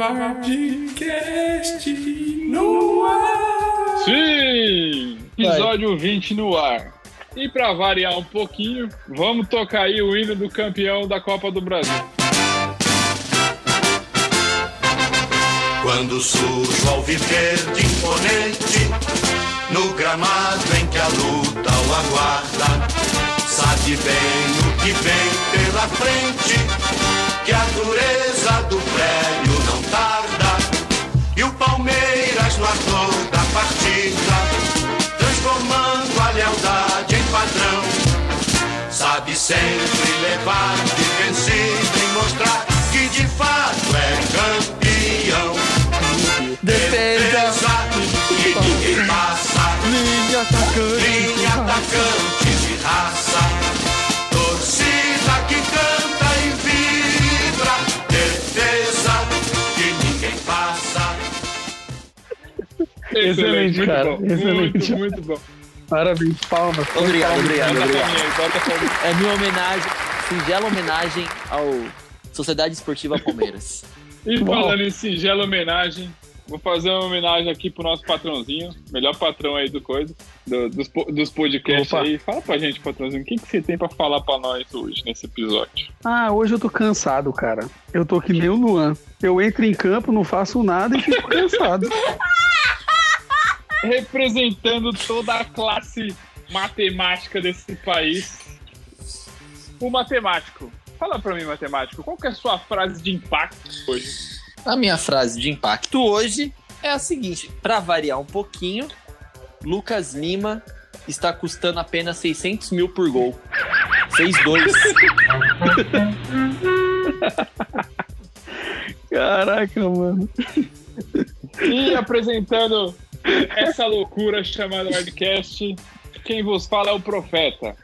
Vardcast no ar. Sim! Episódio 20 no ar. E para variar um pouquinho, vamos tocar aí o hino do campeão da Copa do Brasil. Quando surge o alviverde imponente, no gramado em que a luta o aguarda, sabe bem o que vem pela frente, que a dureza do tarda, e o Palmeiras no ardor da partida, transformando a lealdade em padrão, sabe sempre levar de vencido e mostrar que de fato é campeão. Defesa, e ninguém passa. linha atacante. Linha atacante Excelente, muito cara, bom, excelente. Muito, muito bom. Parabéns, palmas. Obrigado, palmas. obrigado, obrigado. É minha homenagem, singela homenagem ao Sociedade Esportiva Palmeiras. E falando em singela homenagem, vou fazer uma homenagem aqui pro nosso patrãozinho, melhor patrão aí do coisa, do- dos, dos podcasts Opa. aí. Fala pra gente, patrãozinho, o que, que você tem pra falar pra nós hoje nesse episódio? Ah, hoje eu tô cansado, cara. Eu tô que nem o Luan. Eu entro em campo, não faço nada e fico cansado. Representando toda a classe matemática desse país, o matemático. Fala pra mim, matemático, qual que é a sua frase de impacto hoje? A minha frase de impacto hoje é a seguinte: para variar um pouquinho, Lucas Lima está custando apenas 600 mil por gol. Fez dois. Caraca, mano. E apresentando essa loucura chamada Wildcast, quem vos fala é o Profeta.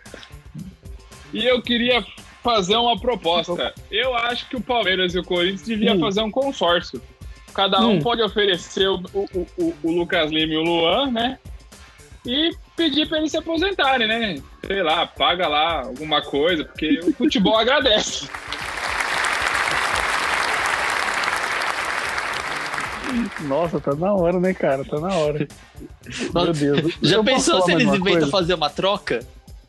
E eu queria fazer uma proposta. Eu acho que o Palmeiras e o Corinthians deviam Hum. fazer um consórcio. Cada um Hum. pode oferecer o, o, o, o Lucas Lima e o Luan, né? E pedir para eles se aposentarem, né? Sei lá, paga lá alguma coisa, porque o futebol agradece. Nossa, tá na hora, né, cara? Tá na hora. Meu Deus. Já Eu pensou se eles inventam coisa? fazer uma troca?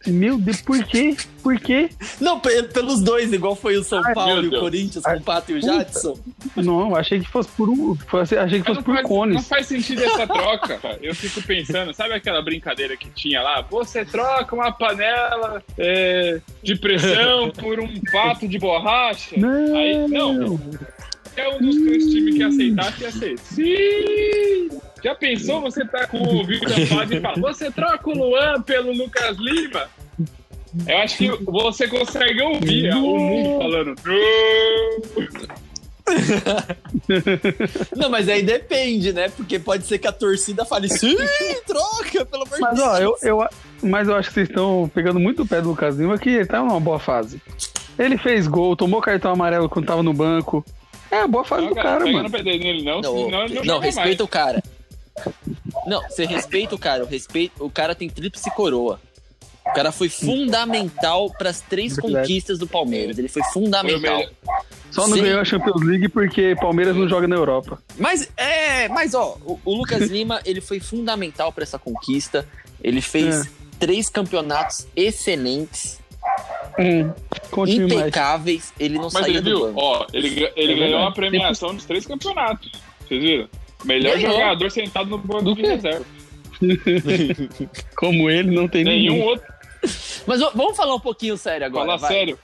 Meu Deus, por quê? Por quê? Não, pe- pelos dois, igual foi o São Ai, Paulo e o. Corinthians com o Pato e o. Jadson. Não, achei que fosse por um. achei que fosse não por faz, não cones. faz sentido essa troca. cara. Eu fico pensando, sabe aquela brincadeira que tinha lá? Você troca uma panela é, de pressão por um pato de borracha? Não. Aí, não. É um dos dois times que aceitasse e aceita. Sim! Já pensou você tá com o ouvido tapado e fala, você troca o Luan pelo Lucas Lima? Eu acho que você consegue ouvir o mundo falando. "Não". Não, mas aí depende, né? Porque pode ser que a torcida fale, sim, troca, pelo amor de Mas, Deus. ó, eu, eu, mas eu acho que vocês estão pegando muito o pé do Lucas Lima, que ele tá numa boa fase. Ele fez gol, tomou cartão amarelo quando tava no banco. É a boa fase Não, do cara, pega mano. no pé dele, não, Não, senão ele não, não, respeita o cara. Não, você respeita o cara. O, respeito, o cara tem tríplice coroa. O cara foi fundamental para as três Verdade. conquistas do Palmeiras. Ele foi mais. Foi fundamental. melhor. Só não Sim. ganhou a Champions League porque Palmeiras não joga na Europa. Mas é, mas ó, o, o Lucas Lima, ele foi fundamental para essa conquista. Ele fez É. três campeonatos excelentes, Hum, continue mais. impecáveis. Ele não Mas saía ele do viu? banco. Ó, ele, ele É ganhou uma premiação dos três campeonatos. Vocês viram? Melhor Ganhou. jogador sentado no banco Do de reserva. Como ele, não tem Nenhum nenhum. outro. Mas vamos falar um pouquinho sério agora. Fala vai. sério.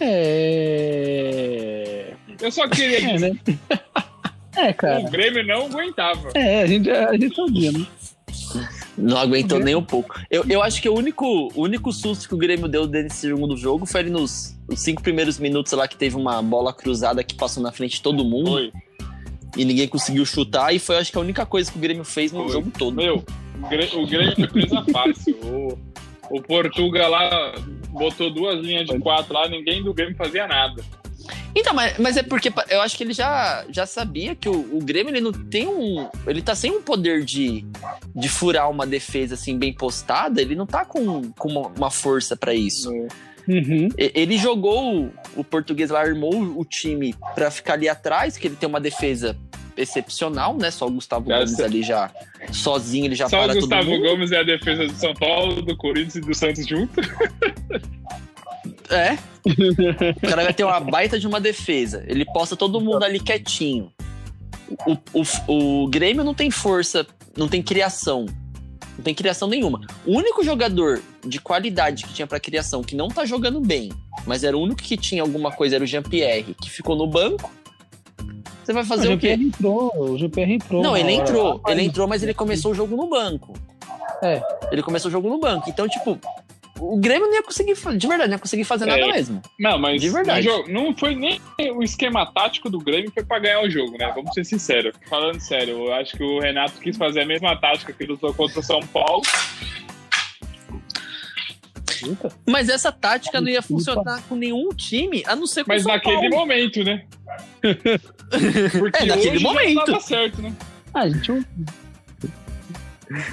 É. Eu só queria É, né? É, que cara. o Grêmio não aguentava. É, a gente, a gente sabia, né? Não aguentou nem um pouco. Eu, eu acho que o único, o único susto que o Grêmio deu nesse segundo jogo foi ali nos, nos cinco primeiros minutos lá que teve uma bola cruzada que passou na frente de todo mundo Foi. e ninguém conseguiu chutar. E foi, acho que, a única coisa que o Grêmio fez no Foi. jogo todo. Meu, o Grêmio foi presa fácil. O, o Portuga lá botou duas linhas de quatro lá, ninguém do Grêmio fazia nada. Então, mas, mas é porque eu acho que ele já, já sabia que o, o Grêmio ele não tem um. Ele tá sem um poder de, de furar uma defesa assim bem postada, ele não tá com, com uma, uma força pra isso. Uhum. E- Ele jogou o- o português lá, armou o time pra ficar ali atrás, que ele tem uma defesa excepcional, né? Só o Gustavo Já Gomes ali já sozinho, ele já Só para o Gustavo todo mundo. Gomes e a defesa do São Paulo, do Corinthians e do Santos junto. É. O cara vai ter uma baita de uma defesa. Ele posta todo mundo ali quietinho. O, o, o Grêmio não tem força, não tem criação. Não tem criação nenhuma. O único jogador de qualidade que tinha pra criação, que não tá jogando bem, mas era o único que tinha alguma coisa, era o Jean-Pierre, que ficou no banco. Você vai fazer o o quê? Entrou, o GPR entrou. Não, ele entrou. Ele entrou, mas ele começou o jogo no banco. É. Ele começou o jogo no banco. Então, tipo, o Grêmio não ia conseguir, de verdade, não ia conseguir fazer nada É. mesmo. Não, mas De verdade. jogo- não foi nem o esquema tático do Grêmio foi pra ganhar o jogo, né? Vamos ser sinceros. Falando sério, eu acho que o Renato quis fazer a mesma tática que ele usou contra o São Paulo. Mas essa tática não ia funcionar com nenhum time, a não ser com o Mas São naquele Paulo. momento, né? Porque É, naquele momento. tava certo, né? Ah, gente.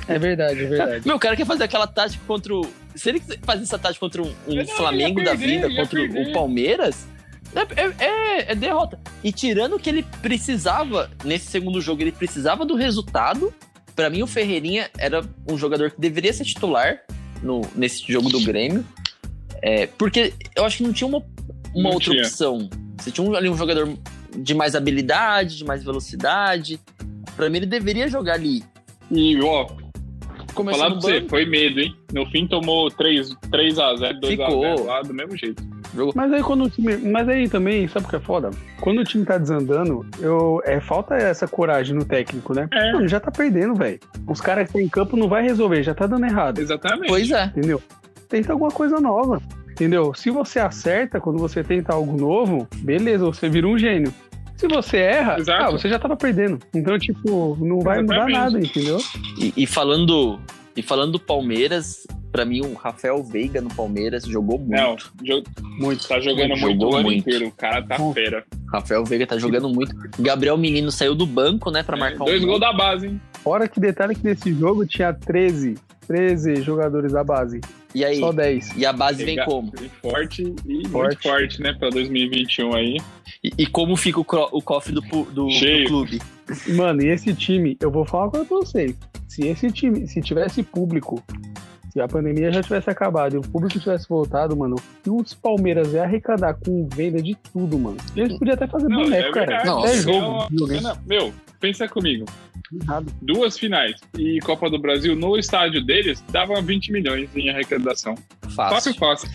É verdade, é verdade. Meu, o cara quer fazer aquela tática contra o. Se ele fazer essa tática contra um, um não, Flamengo ia da perder, vida, contra o perder. Palmeiras, é, é- é- é derrota. E tirando que ele precisava, nesse segundo jogo, ele precisava do resultado. Pra mim, o Ferreirinha era um jogador que deveria ser titular no, nesse jogo do Grêmio. É, porque eu acho que não tinha uma, uma Não outra tinha. opção. Você tinha um- ali um jogador de mais habilidade, de mais velocidade. Pra mim, ele deveria jogar ali. E, ó, Começou falar no pra você, banco, foi medo, hein? No fim tomou 3, 3x0, 2x0 Ficou. lá do mesmo jeito. Mas aí quando o time. Mas aí também, sabe o que é foda? Quando o time tá desandando, eu, é, falta essa coragem no técnico, né? É. Mano, já tá perdendo, velho. Os caras que estão em campo não vai resolver, já tá dando errado, Exatamente. Pois é. entendeu? Tenta alguma coisa nova. Entendeu? Se você acerta quando você tenta algo novo, beleza, você vira um gênio. Se você erra, ah, você já tava perdendo. Então, tipo, não vai mudar Exatamente. nada, entendeu? E, e falando e falando do Palmeiras, pra mim o Rafael Veiga no Palmeiras jogou muito. Não, jo- Muito. tá jogando muito Jogou o ano muito. inteiro. O cara tá Bom. fera. Rafael Veiga tá jogando muito. Gabriel Menino saiu do banco, né, pra marcar um Dois gol. gols da base, hein? Fora que detalhe que nesse jogo tinha 13, 13 jogadores da base. E aí? Só 10. E a base vem Legal. como? Forte e muito Forte. forte, né? Pra 2021 aí. E, e como fica o, o cofre do, do, do Cheio. clube? Mano, e esse time, eu vou falar uma coisa pra vocês. Se esse time, se tivesse público, se a pandemia já tivesse acabado e o público tivesse voltado, mano, e os Palmeiras ia arrecadar com venda de tudo, mano. Eles podiam até fazer Não, boneco, é cara. Nossa. Até É jogo. uma-? Não, Meu, pensa comigo. Errado. Duas finais e Copa do Brasil no estádio deles dava 20 milhões em arrecadação. Fácil. Fácil, fácil.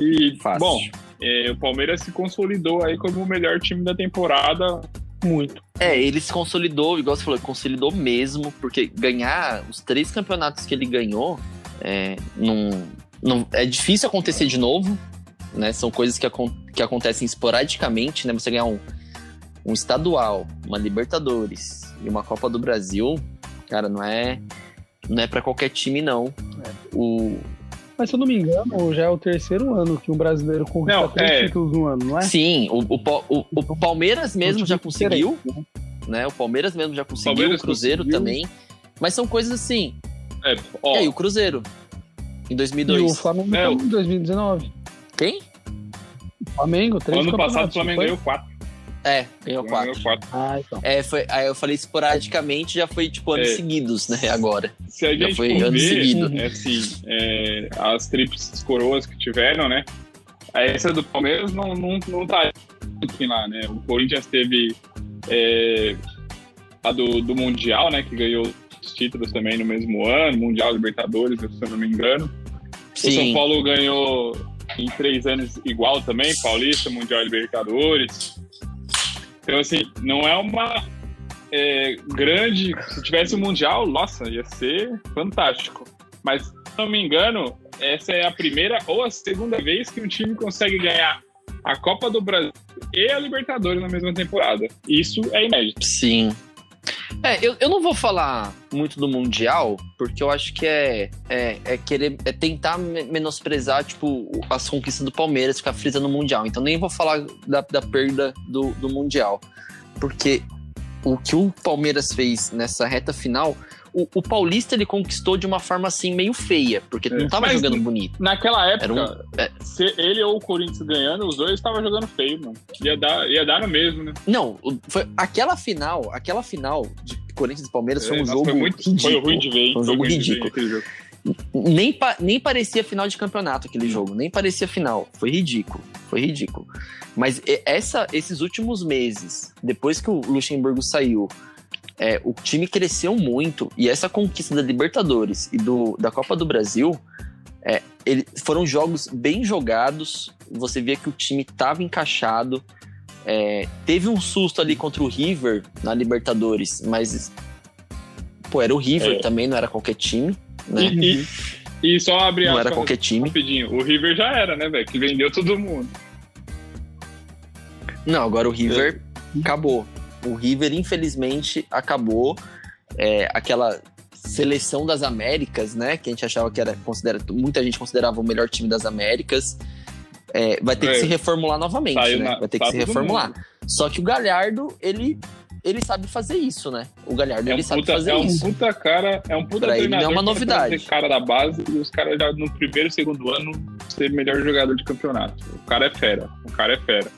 E, Fácil. bom, é, o Palmeiras se consolidou aí como o melhor time da temporada. Muito. É, ele se consolidou, igual você falou, consolidou mesmo, porque ganhar os três campeonatos que ele ganhou é, não, não- é difícil acontecer de novo, né? São coisas que, acon- que acontecem esporadicamente, né? Você ganhar um, um estadual, uma Libertadores e uma Copa do Brasil, cara, não é, não é para qualquer time, não. O, Mas se eu não me engano, já é o terceiro ano que um brasileiro conquista Não, três é. títulos no ano, não é? Sim, o, o, o- o Palmeiras mesmo time já conseguiu, diferente, né? O Palmeiras mesmo já conseguiu, Palmeiras o Cruzeiro conseguiu. também. Mas são coisas assim. É, ó, E aí, o Cruzeiro? Em E 2002. o Flamengo É, em 2019. Quem? Flamengo, três ano passado o Flamengo ganhou 4. É, ganhou quatro. quatro. Ah, então. É, foi, aí eu falei esporadicamente, já foi tipo anos É. seguidos, né? Agora. Se a Já gente foi for ano ver, seguido. é assim, é, as tríplices coroas que tiveram, né? Essa do Palmeiras não, não, não tá enfim, lá, né? O Corinthians teve é, a do, do Mundial, né? Que ganhou os títulos também no mesmo ano, Mundial Libertadores, se eu não me engano. O São Sim. Paulo ganhou em três anos igual também, Paulista, Mundial Libertadores. Então, assim, não é uma é, grande. Se tivesse o Mundial, nossa, ia ser fantástico. Mas, se não me engano, essa é a primeira ou a segunda vez que um time consegue ganhar a Copa do Brasil e a Libertadores na mesma temporada. Isso é inédito. Sim. É, eu, eu não vou falar muito do Mundial, porque eu acho que é, é, é querer é tentar me- menosprezar, tipo, as conquistas do Palmeiras, ficar frisando no Mundial. Então nem vou falar da, da perda do, do Mundial. Porque o que o Palmeiras fez nessa reta final, o, o Paulista ele conquistou de uma forma assim meio feia, porque É. não tava Mas jogando bonito. Naquela época, um- é. se ele ou o Corinthians ganhando, os dois estavam jogando feio, mano. Ia dar, ia dar no mesmo, né? Não, foi aquela final, aquela final de Corinthians e Palmeiras foi É, um nossa, jogo foi, muito, ridículo. foi ruim de ver, hein? Foi um Foi jogo ver ridículo. Nem, pa- nem parecia final de campeonato aquele jogo, nem parecia final. Foi ridículo, foi ridículo. Mas essa, esses últimos meses, depois que o Luxemburgo saiu, é, o time cresceu muito e essa conquista da Libertadores e do, da Copa do Brasil é, ele- foram jogos bem jogados. Você via que o time estava encaixado. É, teve um susto ali contra o River na Libertadores, mas pô, era o River É. também, não era qualquer time. Né? E, e, e só abrir Não era qualquer time. rapidinho. O River já era, né, velho? Que vendeu todo mundo. Não, agora o River acabou. O River, infelizmente, acabou. É, aquela seleção das Américas, né? Que a gente achava que era considera, muita gente considerava o melhor time das Américas. é, vai ter É. que se reformular novamente, Saiu né? Vai ter que se reformular. Só que o Galhardo, ele, ele sabe fazer isso, né? O Galhardo, É um ele sabe puta, fazer é um isso. puta cara, é um puta Pra ele não é treinador uma novidade. cara da base e os caras já no primeiro, segundo ano ser melhor jogador de campeonato. O cara é fera. O cara é fera.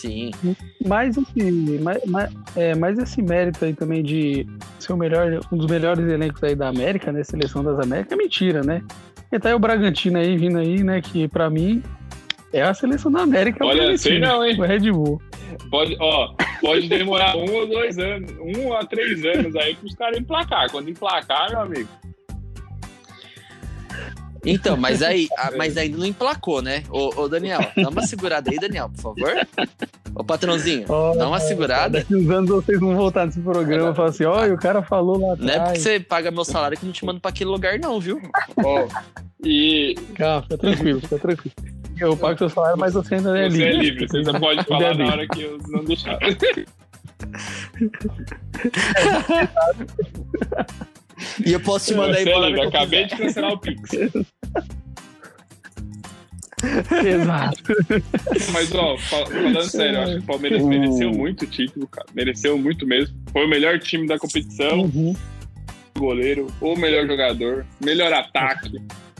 Sim. Mas esse, mas, mas- é, mas esse mérito aí também de ser o melhor, um dos melhores elencos aí da América, né? Seleção das Américas, é mentira, né? E tá aí o Bragantino aí vindo aí, né? Que pra mim é a seleção da América. é o Olha, sei não, hein? O Red Bull. Pode, ó, pode demorar um ou dois anos, um a três anos aí pros caras emplacar. Quando emplacar, meu amigo. Então, mas aí, a- mas ainda não emplacou, né? Ô, ô, Daniel, dá uma segurada aí, Daniel, por favor. Ô, patrãozinho, Ó, dá uma segurada. Daqui uns anos vocês vão voltar nesse programa e falar assim: olha, o cara falou lá Não é porque atrás. você paga meu salário que eu não te mando pra aquele lugar, não, viu? Ó, e Calma, fica tranquilo, fica tranquilo. Eu pago seu salário, mas você ainda é você livre. é livre, você só pode falar Livre. na hora que eu não deixar. E eu posso te mandar embora. eu acabei quiser. de cancelar o Pix. Exato. Mas, ó, fal- falando sério, eu acho que o Palmeiras Uh. mereceu muito o título, cara. Mereceu muito mesmo. Foi o melhor time da competição, Uhum. goleiro, o melhor jogador, melhor ataque,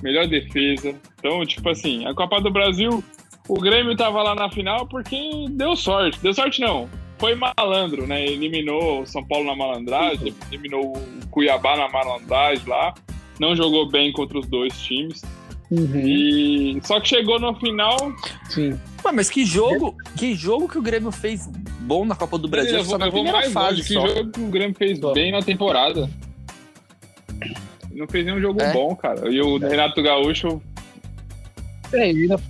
melhor defesa. Então, tipo assim, a Copa do Brasil, o Grêmio tava lá na final porque deu sorte. Deu sorte não. Foi malandro, né? Eliminou o São Paulo na malandragem, eliminou o Cuiabá na malandragem lá. Não jogou bem contra os dois times. Uhum. E só que chegou no final, Sim. Ué, mas que jogo, que jogo que o Grêmio fez bom na Copa do Brasil? eu Acho que vou, só na eu vou primeira mais fase longe. Que só. jogo que o Grêmio fez Só. bem na temporada. Não fez nenhum jogo É. bom, cara. E o Renato Gaúcho, É, e ainda só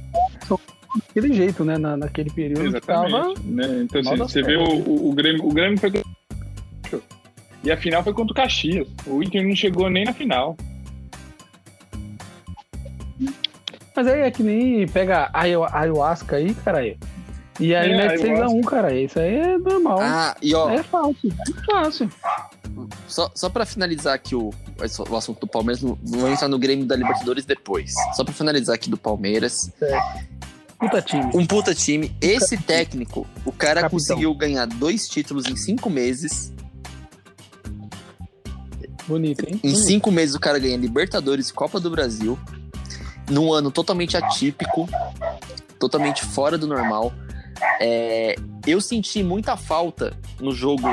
daquele jeito, né? Na, naquele período que tava. exatamente. Né? Então, assim, você vê o, o, o Grêmio. O Grêmio foi. contra o E a final foi contra o Caxias. O Inter não chegou nem na final. Mas aí é que nem pega a ayahu- ayahuasca aí, caralho. E aí É, mete ayahuasca. 6x1, cara. Isso aí é normal. Ah, e ó, É fácil, é fácil. só, só pra finalizar aqui o, o assunto do Palmeiras, vamos entrar no Grêmio da Libertadores depois. Só pra finalizar aqui do Palmeiras. Puta time. Um puta time. Esse técnico, o cara Capitão. conseguiu ganhar dois títulos em cinco meses. Bonito, hein? Em Bonito. cinco meses o cara ganha Libertadores e Copa do Brasil. Num ano totalmente atípico, totalmente fora do normal. É, eu senti muita falta no jogo,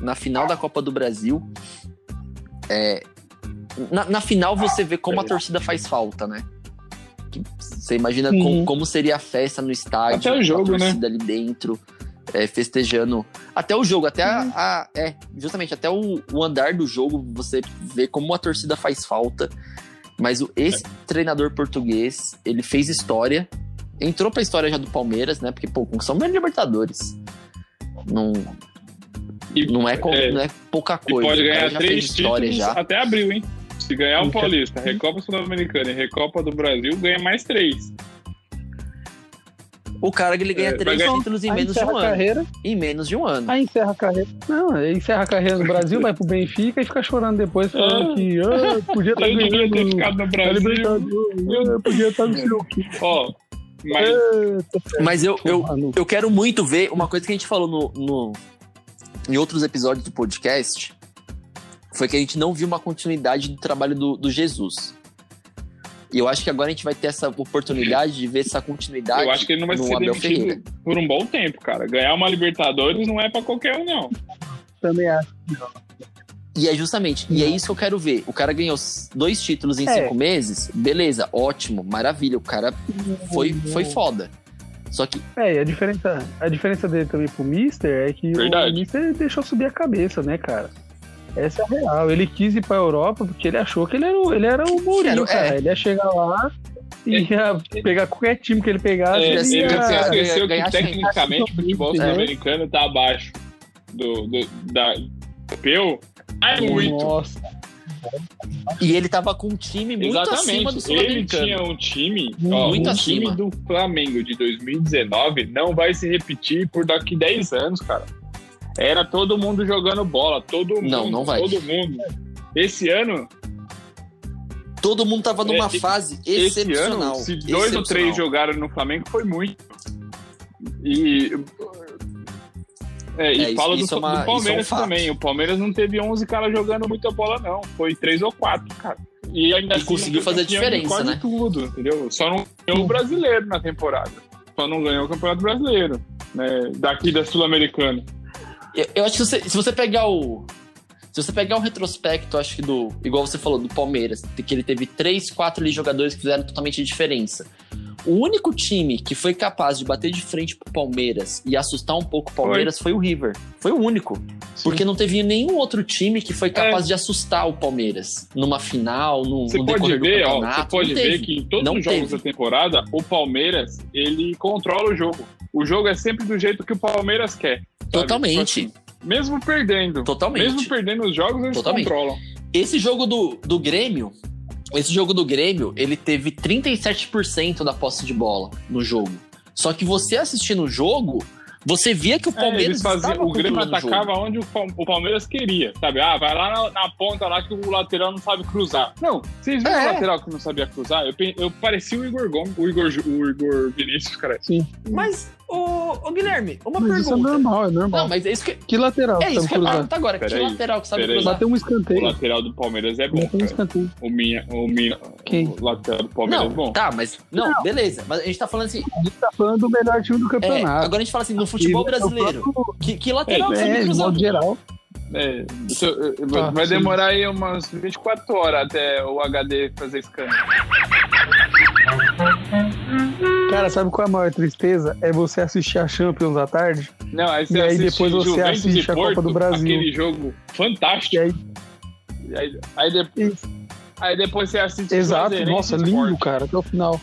na final da Copa do Brasil. É, na, na final você vê como a torcida faz falta, né? Você imagina Sim. com- como seria a festa no estádio, Até o jogo, a né? torcida ali dentro, é, festejando. Até o jogo, até a, a- É, justamente, até o, o andar do jogo, você vê como a torcida faz falta. Mas o, esse treinador português, ele fez história. Entrou pra história já do Palmeiras, né? Porque, pô, conquistou o Libertadores. Não, E, não, é, é, não é pouca coisa. pode ganhar três fez história títulos já. até abril, hein? Se ganhar o Paulista, Recopa Sul-Americana e Recopa do Brasil, ganha mais três. O cara que ele ganha É, três ganhar- títulos em Aí menos de um a ano. carreira. Em menos de um ano. Aí encerra a carreira. Não, aí encerra a carreira no Brasil, vai pro Benfica e fica chorando depois, falando Ah. que ah, podia estar Eu devia ter ganhando. ficado no a Brasil. Ah, podia estar no seu quê. Ó, mas Eita, Mas eu, eu, no- eu quero muito ver uma coisa que a gente falou no, no- em outros episódios do podcast. Foi que a gente não viu uma continuidade do trabalho do, do Jesus. E eu acho que agora a gente vai ter essa oportunidade de ver essa continuidade Eu acho que ele não vai ser Abel demitido Ferreira. por um bom tempo, cara. Ganhar uma Libertadores não é pra qualquer um, não. Também acho. E é justamente, e é isso que eu quero ver. O cara ganhou dois títulos em É. cinco meses, beleza, ótimo, maravilha. O cara foi, foi foda. Só que, É, e a diferença, a diferença dele também pro Mister é que Verdade. o Mister deixou subir a cabeça, né, cara? Essa é a real. Ele quis ir pra Europa porque ele achou que ele era o, ele era o Mourinho, Era- cara. é. Ele ia chegar lá e ia pegar qualquer time que ele pegasse. É, ele ia... ganhar- esqueceu que tecnicamente o futebol É. sul-americano tá abaixo do, do, da europeu. É muito. Nossa, e ele tava com um time muito acima do Exatamente. Ele Sul-Americano. tinha um time, ó, Muito o acima. time do Flamengo de 2019 não vai se repetir por daqui 10 anos, cara. Era todo mundo jogando bola, todo mundo, Não, não vai. todo mundo. Esse ano, Todo mundo tava numa É, fase esse excepcional. ano, se dois ou excepcional. três jogaram no Flamengo, foi muito. E. É, e É, fala do, é uma- do Palmeiras é um também. O Palmeiras não teve 11 caras jogando muita bola, não. Foi três ou quatro, cara. E ainda E assim, conseguiu fazer de diferença, quase né? tudo, entendeu? Só não ganhou o brasileiro na temporada. Só não ganhou o Campeonato Brasileiro, né? Daqui da Sul-Americana. Eu, eu acho que se você, se você pegar o. Se você pegar o retrospecto, acho que do. Igual você falou, do Palmeiras, que ele teve três, quatro ali jogadores que fizeram totalmente a diferença. O único time que foi capaz de bater de frente pro Palmeiras e assustar um pouco o Palmeiras foi, o River. Foi o único. Porque não teve nenhum outro time que foi capaz de assustar o Palmeiras. Numa final, no, Você no pode ver, ó, você pode ver que em todos Não os jogos teve. da temporada, o Palmeiras, ele controla o jogo. O jogo é sempre do jeito que o Palmeiras quer. Sabe? Totalmente. Tipo assim, mesmo perdendo. Totalmente. Mesmo perdendo os jogos, eles Totalmente. controlam. Esse jogo do, do Grêmio, esse jogo do Grêmio, ele teve 37% da posse de bola no jogo. Só que você assistindo o jogo, você via que o É, Palmeiras faziam, estava o Grêmio jogo. atacava onde o, Pal- o Palmeiras queria, sabe? Ah, vai lá na, na ponta lá que o lateral não sabe cruzar. Não, vocês viram É. o lateral que não sabia cruzar? Eu, eu parecia o Igor Gomes, o Igor, o Igor Vinícius, cara. Mas, ô, ô, Guilherme, uma mas isso é pergunta. normal, é normal. Não, mas é isso que, Que lateral é que isso sabe que eu cruzar? perguntar agora. Que Peraí, lateral que sabe cruzar? Bateu um O escanteio. lateral do Palmeiras é bom, Bateu um escanteio. O minha, o minha, Quem? o lateral do Palmeiras Não, é bom. tá, mas. Não, beleza. Mas a gente tá falando assim. A gente tá falando do melhor time do é, campeonato. agora a gente fala assim, no futebol brasileiro. Que, que lateral que É, sabe de cruzar? modo geral. É, isso, Ah, vai sim. demorar aí umas 24 horas até o HD fazer scan. Cara, sabe qual é a maior tristeza? É você assistir a Champions à tarde Não, aí você E aí depois você Juventus assiste e a Copa Porto, do Brasil. Aquele jogo fantástico. e aí. E aí, aí, de- Isso. aí depois você assiste Exato, nossa, lindo, Sport. cara, até o final.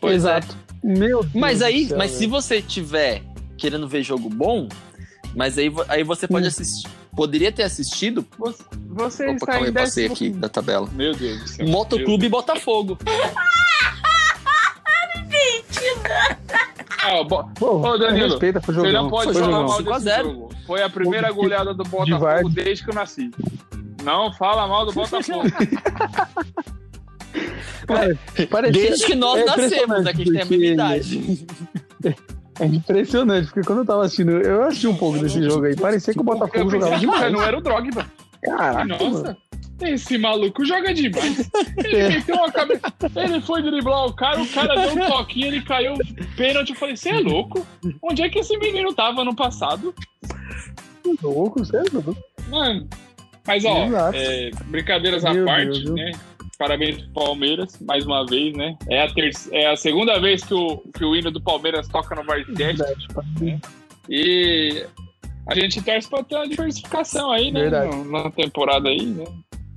Pois é. Exato. Meu Deus Mas do aí, céu, mas velho. se você tiver querendo ver jogo bom, mas aí, aí você pode Hum. assistir. Poderia ter assistido. Você, você Opa, está calma eu passei décimo... aqui da tabela. Meu Deus do céu. Motoclube Botafogo. Ah, ó, bo- Pô, Ô, Danilo, respeita, foi Você jogão. não pode foi falar jogão. mal 5 a desse 0. jogo. Foi a primeira De- goleada do de Botafogo Vardy. desde que eu nasci. Não fala mal do Botafogo. Cara, parecia- Desde que nós é nascemos, impressionante? Que a gente tem a mesma porque- idade. É impressionante, porque quando eu tava assistindo, eu assisti um pouco desse jogo aí, parecia que o Botafogo jogava demais. não era o Drogba. Caraca, mano. Esse maluco joga demais. Ele É. meteu uma cabeça. Ele foi driblar o cara, o cara deu um toquinho, ele caiu pênalti. Eu falei, você é louco? Onde é que esse menino tava no passado? louco, louco. Mano. Mas ó, é, brincadeiras à parte, Deus, né? Parabéns pro Palmeiras, mais uma vez, né? É a, ter... é a segunda vez que o, que o hino do Palmeiras toca no. Verdade, pá. E a gente torce pra ter uma diversificação aí, né? Verdade. Na temporada aí, né?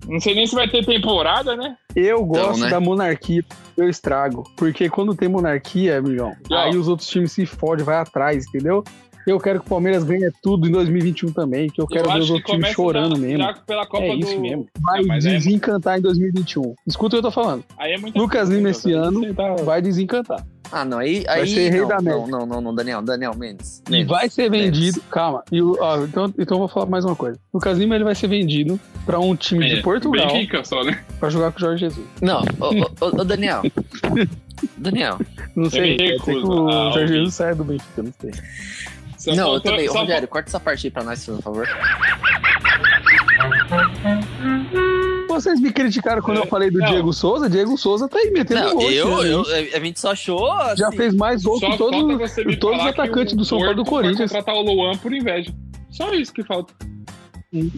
Não sei nem se vai ter temporada, né? Eu gosto né? da monarquia, eu estrago. Porque quando tem monarquia, amigão, E, ó, aí os outros times se fodem, vai atrás, entendeu? Eu quero que o Palmeiras ganhe tudo em 2021 também, que eu quero eu ver os que outros times chorando mesmo. já pela Copa É do... isso mesmo. Vai Não, é- desencantar em 2021. Escuta o que eu tô falando. Aí é Lucas Lima né, esse cara? ano tá- vai desencantar. Ah, não, aí. Vai aí ser rei não, da não, América. não, não, não, Daniel, Daniel Mendes. E Mendes. vai ser Mendes. vendido. Calma. E o- ó, então, então eu vou falar mais uma coisa. O Lima ele vai ser vendido pra um time É, de Portugal Bem rica só, né? pra jogar com o Jorge Jesus. Não, ô, ô, ô, ô, Daniel. Daniel. Não sei. que o a Jorge. Jesus saia do Benfica, não sei. Só não, eu também. Só Rogério, corta essa parte aí pra nós, por favor. Vocês me criticaram quando eu falei do Não. Diego Souza. Diego Souza tá aí metendo Não, gol. eu, né? eu, a gente só achou. Já assim, fez mais gol que todo, todos os atacantes o do São Paulo do Porto vai Corinthians. contratar o Luan por inveja. Só isso que falta.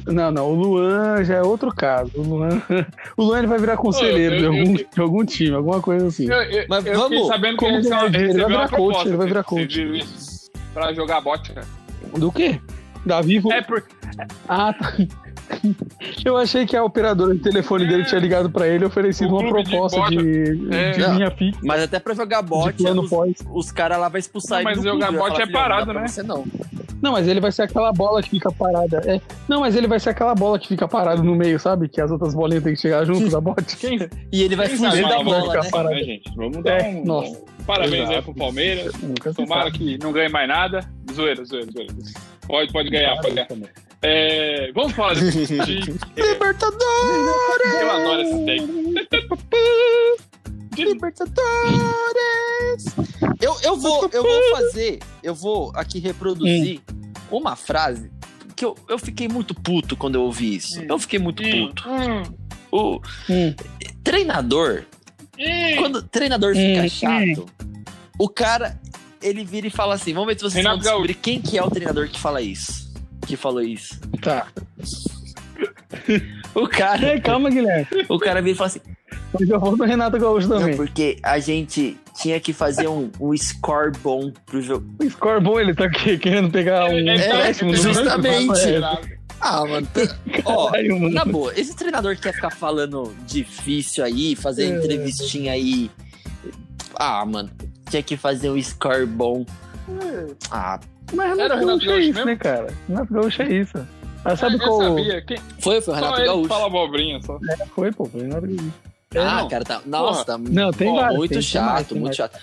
Não, não, o Luan já é outro caso. O Luan, o Luan ele vai virar conselheiro eu- eu- de, algum, eu- de algum time, alguma coisa assim. Eu, eu, Mas vamos, sabendo que como ele ele vai virar coach, ele vai virar coach. Pra jogar bote, cara. Do quê? Da Vivo? É por... Ah, tá. Eu achei que a operadora de telefone dele tinha ligado pra ele e oferecido uma de proposta bota. de, É. de linha fixa, Mas até pra jogar de bot, plano os, pós. os caras lá vai expulsar Não, ele mas jogar bot falar, é "Filho, não dá parado, né?" Você não. Não, mas ele vai ser aquela bola que fica parada. É. Não, mas ele vai ser aquela bola que fica parada no meio, sabe? Que as outras bolinhas têm que chegar junto da bote. Quem, E ele vai fugir da bola, ficar né? parado. né, gente? Vamos dar É, um, nossa. um parabéns aí Exato. pro Palmeiras. Nunca Tomara que não ganhe mais nada. Zoeira, zoeira, zoeira. Pode, pode ganhar, pode ganhar. É, vamos falar de, de- Libertadores! Eu adoro esse. De- Libertadores! Eu, eu, vou, eu vou fazer, eu vou aqui reproduzir uma frase que eu, eu fiquei muito puto quando eu ouvi isso. Eu fiquei muito Hum. puto. O Hum. treinador, Ih, quando o treinador Hum, fica hum. chato, o cara, ele vira e fala assim, vamos ver se vocês Renato vão descobrir quem que é o treinador que fala isso. Que falou isso. Tá. O cara, Ei, calma, Guilherme. o cara vira e fala assim, Eu já vou no Renato Gaúcho Não, também. porque a gente tinha que fazer um, um score bom pro jogo. O score bom, ele tá aqui querendo pegar um tá- do- justamente. É, Ah, mano. tá- Ó, Caralho, mano. na boa, esse treinador que quer ficar falando difícil aí, fazer É. entrevistinha aí. Ah, mano. Tinha que fazer um score bom. Ah, Mas Era Renato o Renato Gaúcho é isso, mesmo? né, cara? Renato Gaúcho é isso. Ah, sabe eu qual sabia. Quem, foi, foi o só Renato ele Gaúcho. fala abobrinha, só. foi, pô? Foi Renato Gaúcho. Ah, não. cara, tá. Nossa, tá Não, tem Pô, vários. muito tem, tem chato, mais, tem muito mais. chato.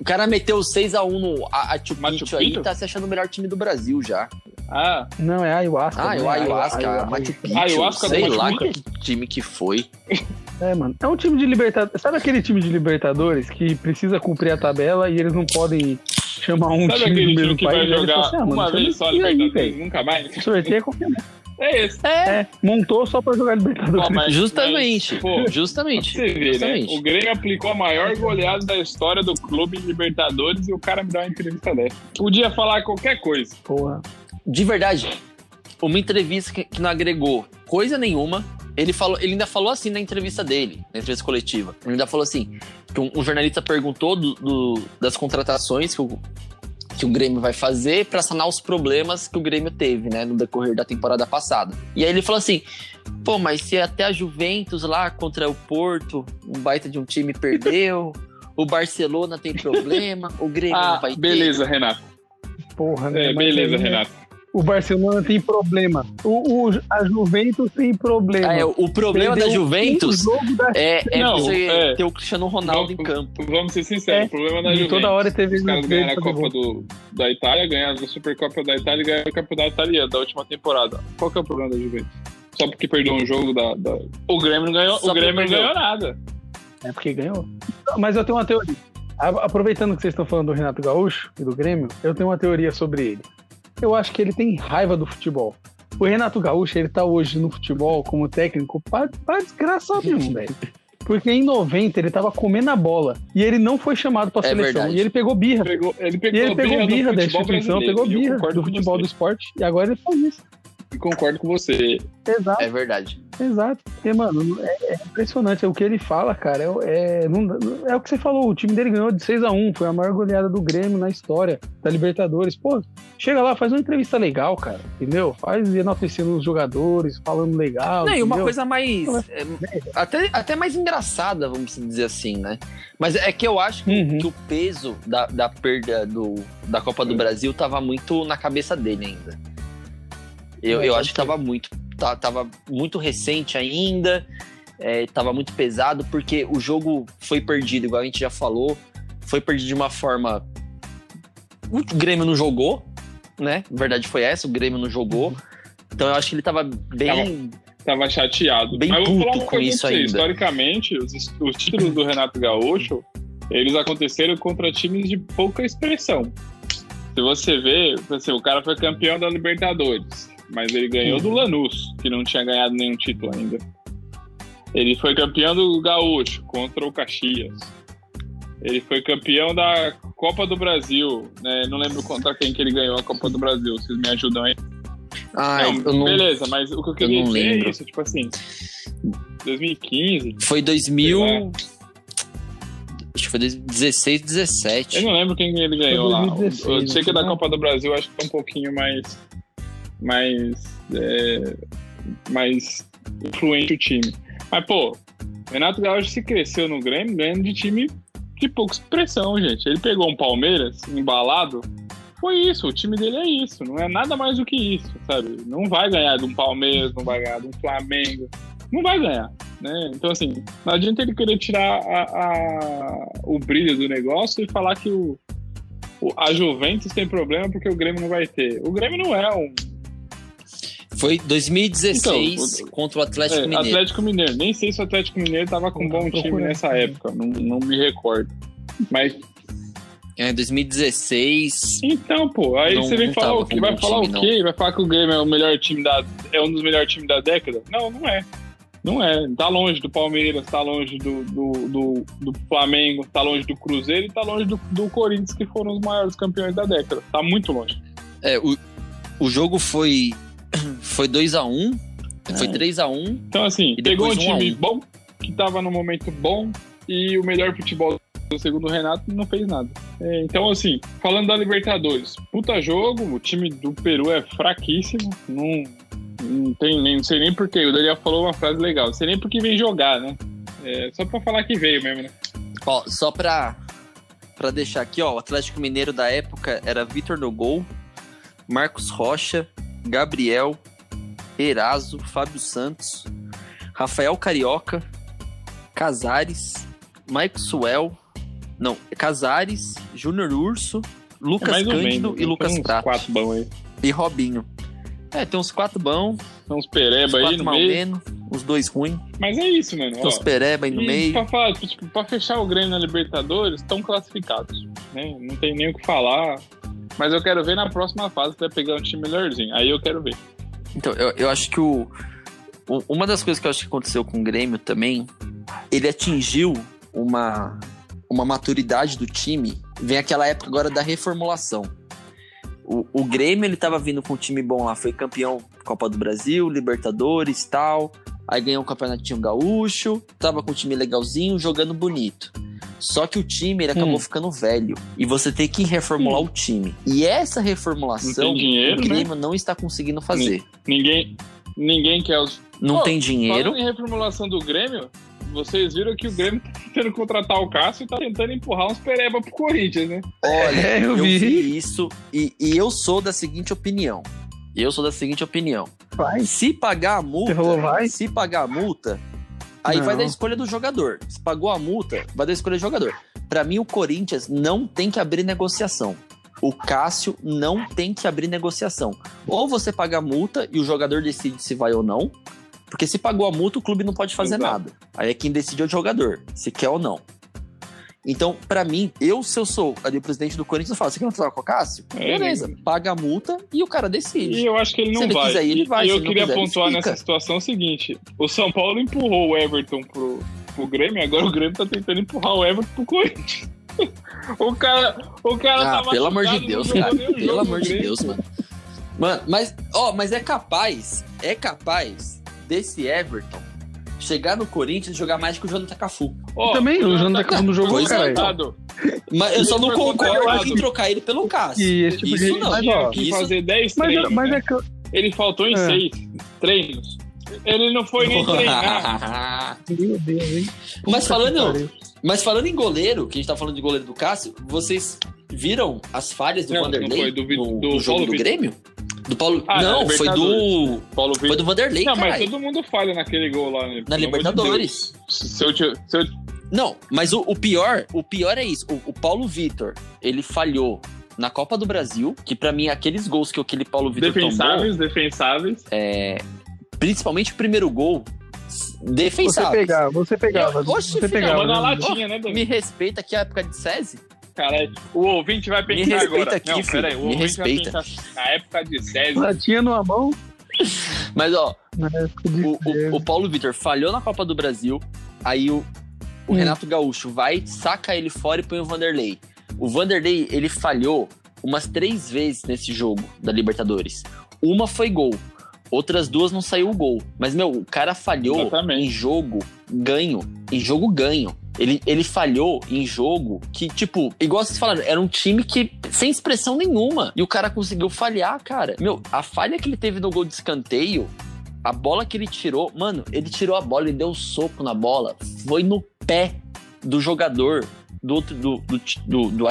O cara meteu 6x1 no a- Picchu aí e tá se achando o melhor time do Brasil já. Ah, Não, é Ayahuasca. Ah, né? o Ayahuasca, Ayahuasca. Machu Picchu, Ayahuasca sei lá que time que foi. É, mano. É um time de Libertadores. Sabe aquele time de Libertadores que precisa cumprir a tabela e eles não podem chamar um sabe time do aquele mesmo time que país? vai jogar assim, ah, mano, uma vez só Libertadores, nunca mais? Sorteio é qualquer. É esse. É, montou só pra jogar Libertadores. Mas- Justamente, mas, pô, justamente. Você vê, né? justamente. O Grêmio aplicou a maior goleada da história do clube em Libertadores e o cara me dá uma entrevista dessa. Podia falar qualquer coisa. Porra. De verdade, uma entrevista que, que não agregou coisa nenhuma. Ele, falou, ele ainda falou assim na entrevista dele, na entrevista coletiva. Ele ainda falou assim: que um, um jornalista perguntou do- do- das contratações que o, que o Grêmio vai fazer para sanar os problemas que o Grêmio teve, né, no decorrer da temporada passada. E aí ele falou assim: pô, mas se até a Juventus lá contra o Porto, um baita de um time perdeu, o Barcelona tem problema, o Grêmio Ah, não vai ter. beleza, Renato. Porra, né? É, beleza, aí, Renato. O Barcelona tem problema. O, o- a Juventus tem problema. Ah, é, o problema da Perdeu Juventus um jogo da... É, é Não, você é. ter o Cristiano Ronaldo em campo. Vamos ser sinceros, É, o problema da Juventus. toda hora teve Os caras ganharam a Copa do, da Itália, ganharam a Supercopa da Itália e ganharam o Campeonato Italiano da última temporada. Qual que é o problema da Juventus? Só porque perdeu um jogo da. da- O Grêmio não ganhou, Só o Grêmio não ganhou nada. É porque ganhou. Mas eu tenho uma teoria. Aproveitando que vocês estão falando do Renato Gaúcho e do Grêmio, eu tenho uma teoria sobre ele. Eu acho que ele tem raiva do futebol. O Renato Gaúcho, ele tá hoje no futebol como técnico pra, pra desgraçar mesmo, velho. Porque em 90 ele tava comendo a bola e ele não foi chamado pra É seleção. verdade. E ele pegou birra. Pegou, ele E pegou, ele pegou birra do da instituição, pegou e birra do futebol do esporte e agora ele faz isso. E concordo com você. Exato. É verdade. Exato. Porque, mano, é, é impressionante. É o que ele fala, cara. É, é, não- é o que você falou. O time dele ganhou de 6 a 1 Foi a maior goleada do Grêmio na história da Libertadores. Pô, chega lá, faz uma entrevista legal, cara. Entendeu? Faz enaltecendo os jogadores, falando legal. Não, e uma coisa mais. é, até, até mais engraçada, vamos dizer assim, né? Mas é que eu acho que, Uhum. que o peso da, da perda do, da Copa do Brasil tava muito na cabeça dele ainda. Eu, eu acho que tava muito. Tava muito recente ainda. é, tava muito pesado, porque o jogo foi perdido, igual a gente já falou. Foi perdido de uma forma. O Grêmio não jogou, né? A verdade foi essa, o Grêmio não jogou. Então eu acho que ele tava bem. Tava chateado. Bem Mas eu vou falar uma com isso ainda. Historicamente, os, os títulos do Renato Gaúcho, eles aconteceram contra times de pouca expressão. Se você vê, assim, o cara foi campeão da Libertadores. Mas ele ganhou do Lanús, que não tinha ganhado nenhum título ainda. Ele foi campeão do Gaúcho contra o Caxias. Ele foi campeão da Copa do Brasil, né? Não lembro contra quem que ele ganhou a Copa do Brasil. Vocês me ajudam aí? Ah, Não, eu não. Beleza, mas o que eu queria não dizer é lembro. isso, tipo assim, 2015, Foi 2000. Sei lá. Acho que foi 16, 17. eu não lembro quem ele ganhou lá. 2016, Eu sei que da né? Copa do Brasil acho que foi um pouquinho mais mais é, mais influente o time. Mas pô, Renato Gaúcho se cresceu no Grêmio ganhando de time de pouca expressão, gente. Ele pegou um Palmeiras embalado. Foi isso, o time dele é isso, não é nada mais do que isso, sabe? Não vai ganhar de um Palmeiras, não vai ganhar de um Flamengo, não vai ganhar, né? Então, assim, não adianta ele querer tirar a- a- o brilho do negócio e falar que o, a Juventus tem problema porque o Grêmio não vai ter. O Grêmio não é um Foi 2016 Então, contra o Atlético é, Mineiro. Atlético Mineiro. Nem sei se o Atlético Mineiro tava com um bom time Procura. nessa época, não, não me recordo. Mas É, 2016. Então, pô, aí Não- você vem não falar o quê? Vai falar time, o quê? Vai falar que o Grêmio é o melhor time da. é um dos melhores times da década? Não, não é. Não é. Tá longe do Palmeiras, tá longe do, do, do, do Flamengo, tá longe do Cruzeiro e tá longe do, do Corinthians, que foram os maiores campeões da década. Tá muito longe. É, o, o jogo foi. Foi 2x1. Foi É. 3x1. Então, assim, pegou um um time um. bom, que tava no momento bom, e o melhor futebol do segundo Renato não fez nada. É, então, assim, falando da Libertadores, puta jogo, o time do Peru é fraquíssimo, não, não tem nem, não sei nem porquê. O Daniel falou uma frase legal, não sei nem por que vem jogar, né? É, só pra falar que veio mesmo, né? Ó, só pra, pra deixar aqui, ó, o Atlético Mineiro da época era Vitor no gol, Marcos Rocha, Gabriel, Eraso, Fábio Santos, Rafael Carioca, Casares, Mike Suel, não, Casares, Júnior Urso, É Lucas ou Cândido menos. e Lucas tem uns Prato. quatro bons aí. E Robinho. É, tem uns quatro bons, Tem uns uns pereba aí quatro no mal meio. menos, uns dois ruins, Mas é isso, mano. tem uns pereba aí no meio. Pra, falar, tipo, pra fechar o Grêmio na Libertadores, estão classificados. Né? Não tem nem o que falar. Mas eu quero ver na próxima fase que vai pegar um time melhorzinho. Aí eu quero ver. Então, eu, eu acho que o, o- Uma das coisas que eu acho que aconteceu com o Grêmio também, ele atingiu uma, uma maturidade do time. Vem aquela época agora da reformulação. O, o Grêmio, ele tava vindo com um time bom lá, foi campeão Copa do Brasil, Libertadores tal. Aí ganhou um campeonatinho gaúcho, tava com um time legalzinho, jogando bonito. Só que o time ele acabou Hum. ficando velho. E você tem que reformular o time. E essa reformulação dinheiro, o né? Grêmio não está conseguindo fazer. Ninguém, ninguém quer os. Não Pô, tem dinheiro. Falando em reformulação do Grêmio, vocês viram que o Grêmio tá tentando contratar o Cássio e tá tentando empurrar uns pereba pro Corinthians, né? Olha, É, eu eu vi. vi isso e, e eu sou da seguinte opinião. Eu sou da seguinte opinião. Vai. Se pagar a multa, vai? se pagar a multa, aí Não. vai da escolha do jogador. Se pagou a multa, vai da escolha do jogador. Pra mim, o Corinthians não tem que abrir negociação. O Cássio não tem que abrir negociação. Ou você paga a multa e o jogador decide se vai ou não. Porque se pagou a multa, o clube não pode fazer Exato. nada. Aí é quem decide é o jogador, se quer ou não. Então, pra mim, eu, se eu sou ali o presidente do Corinthians, eu falo: você quer falar com o Cássio? É, Beleza, paga a multa e o cara decide. E eu acho que ele não Se ele vai. quiser ele vai, E se eu queria quiser, pontuar nessa situação o seguinte: o São Paulo empurrou o Everton pro, pro Grêmio, agora o Grêmio tá tentando empurrar o Everton pro Corinthians. o cara, o cara Ah, tá pelo amor de Deus, cara. Pelo amor de. Deus, mano. Mano, mas, ó, mas é capaz, é capaz desse Everton chegar no Corinthians e jogar mais que o Jonathan Cafu. Ó, Também, o Jonathan Cafu não jogou, é. Coitado. Mas eu só não concordo em trocar ele pelo Cássio. E tipo Isso não. mas, ó, que isso- fazer 10 Mas, treinos. mas né? é que eu- Ele faltou em É. 6 treinos. Ele não foi nem treinar. Meu Deus, hein? Mas falando-. Mas falando em goleiro, que a gente tá falando de goleiro do Cássio, vocês viram as falhas do Não, não Vanderlei foi, do Vi- no, do no jogo Paulo do Vitor. Grêmio? Do Paulo. Ah, não, na foi do. Libertadores. Paulo Foi do Vanderlei, Não, mas caralho. todo mundo falha naquele gol lá. Né? Na Pelo de Libertadores. Deus. Se eu, te- se eu, Não, mas o, o pior, o pior é isso. O, o Paulo Vitor, ele falhou na Copa do Brasil, que pra mim aqueles gols que aquele Paulo Vitor tomou, defensáveis, defensáveis. principalmente o primeiro gol, Você defensável. pegava, você pegava. Eu- Oxe, você pegava. Né? latinha, né, Me respeita aqui a época de SESI. Caralho, o ouvinte vai Me pensar respeita agora. aqui, não, filho, peraí, o me respeita. pensar na época de César. Latinha numa mão. Mas, ó, o, o, o Paulo Vitor falhou na Copa do Brasil, aí o, o Hum. Renato Gaúcho vai, saca ele fora e põe o Vanderlei. O Vanderlei, ele falhou umas três vezes nesse jogo da Libertadores. Uma foi gol, outras duas não saiu o gol. Mas, meu, o cara falhou Exatamente. em jogo ganho, em jogo ganho. Ele, ele falhou em jogo que, tipo, igual vocês falaram, era um time que sem expressão nenhuma. E o cara conseguiu falhar, cara. Meu, a falha que ele teve no gol de escanteio, a bola que ele tirou, mano, ele tirou a bola e deu um soco na bola. Foi no pé do jogador do outro, do, do, do, do.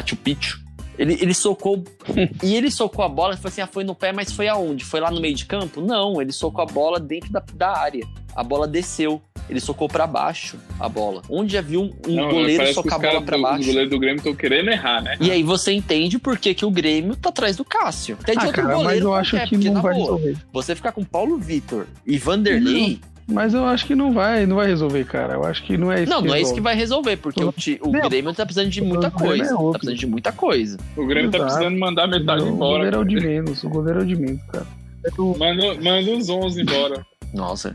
Ele, ele socou. e ele socou a bola e falou assim: ah, foi no pé, mas foi aonde? Foi lá no meio de campo? Não, ele socou a bola dentro da, da área. A bola desceu. Ele socou pra baixo a bola. Onde já viu um, um Não, goleiro que socar a bola do, baixo? Os goleiros do Grêmio estão querendo errar, né? E aí você entende por que, que o Grêmio tá atrás do Cássio. Até de Ah, outro cara, mas goleiro eu acho qualquer, que não vai boa, resolver. Você ficar com Paulo Vitor e Vanderlei. Mas eu acho que não vai, não vai resolver, cara. Eu acho que não é isso. Não, não é isso que vai resolver, porque o, ti- o Não. Grêmio tá precisando de O muita é coisa. outro. Tá precisando de muita coisa. O Grêmio tá Exato. precisando mandar metade o embora. goleiro é o de menos. O goleiro é o de menos, cara. É, do- Manda, manda uns 11 embora. Nossa.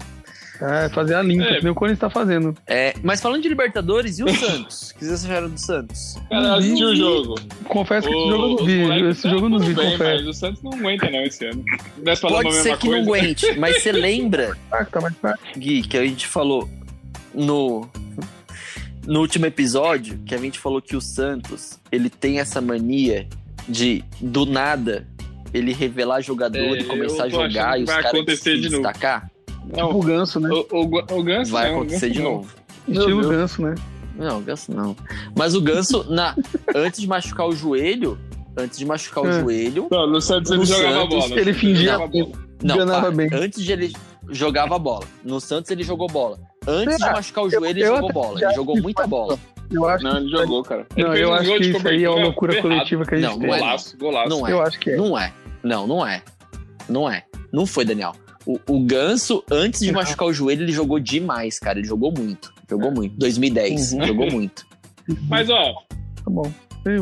É, fazer a limpa, É. que nem o Corinthians tá fazendo. É, mas falando de Libertadores, e o Santos? O que vocês acharam do Santos? Cara, assistiu o jogo. Confesso que esse O- jogo eu não vi. Esse tá jogo eu não vi, bem, confesso. mas o Santos não aguenta não esse ano. Falamos Pode ser que coisa. não aguente, mas você lembra, Ah, tá. Gui, que a gente falou no, no último episódio, que a gente falou que o Santos, ele tem essa mania de, do nada, ele revelar jogador É, e começar a jogar e os caras se de novo. destacar? Não, Tipo o Ganso, né? o, o, o Ganso Vai não, o acontecer Ganso de não. novo. Estilo. Ganso, né? Não, o Ganso não. Mas o Ganso, na, antes de machucar o joelho, antes de machucar o É. joelho, Não, no Santos ele jogava Santos, bola. ele fingia- bola. não, para, bem. antes de ele jogava bola. No Santos ele jogou bola. Antes de Ah, machucar o eu- joelho, ele eu jogou bola. Ele jogou que muita bola. Eu acho Não, ele jogou, cara. Ele Não, eu acho que isso aí é uma loucura ferrado. coletiva que a gente Não, tem. não é Golaço, golaço. Não é. Eu acho que é. Não é. Não, não é. Não é. Não foi, Daniel. O, o Ganso, antes de machucar o joelho, ele jogou demais, cara. Ele jogou muito. Jogou muito. 2010. Uhum. Jogou muito. Mas, ó, Tá bom.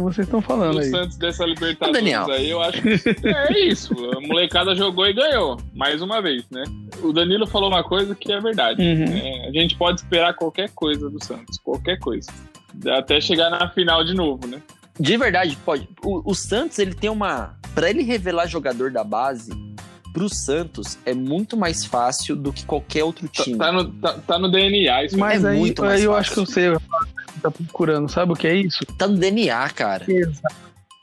Vocês estão falando o aí. Santos dessa Libertadores Daniel. aí, eu acho que é isso. A molecada jogou e ganhou. Mais uma vez, né? O Danilo falou uma coisa que é verdade. Uhum. É, a gente pode esperar qualquer coisa do Santos. Qualquer coisa. Até chegar na final de novo, né? De verdade, pode. O, o Santos, ele tem uma. Pra ele revelar jogador da base, pro Santos é muito mais fácil do que qualquer outro Tá, time. tá no, tá, tá no DNA isso. Mas É aí, muito mais aí eu fácil. acho que eu sei o que tá procurando. Sabe o que é isso? Tá no DNA, cara.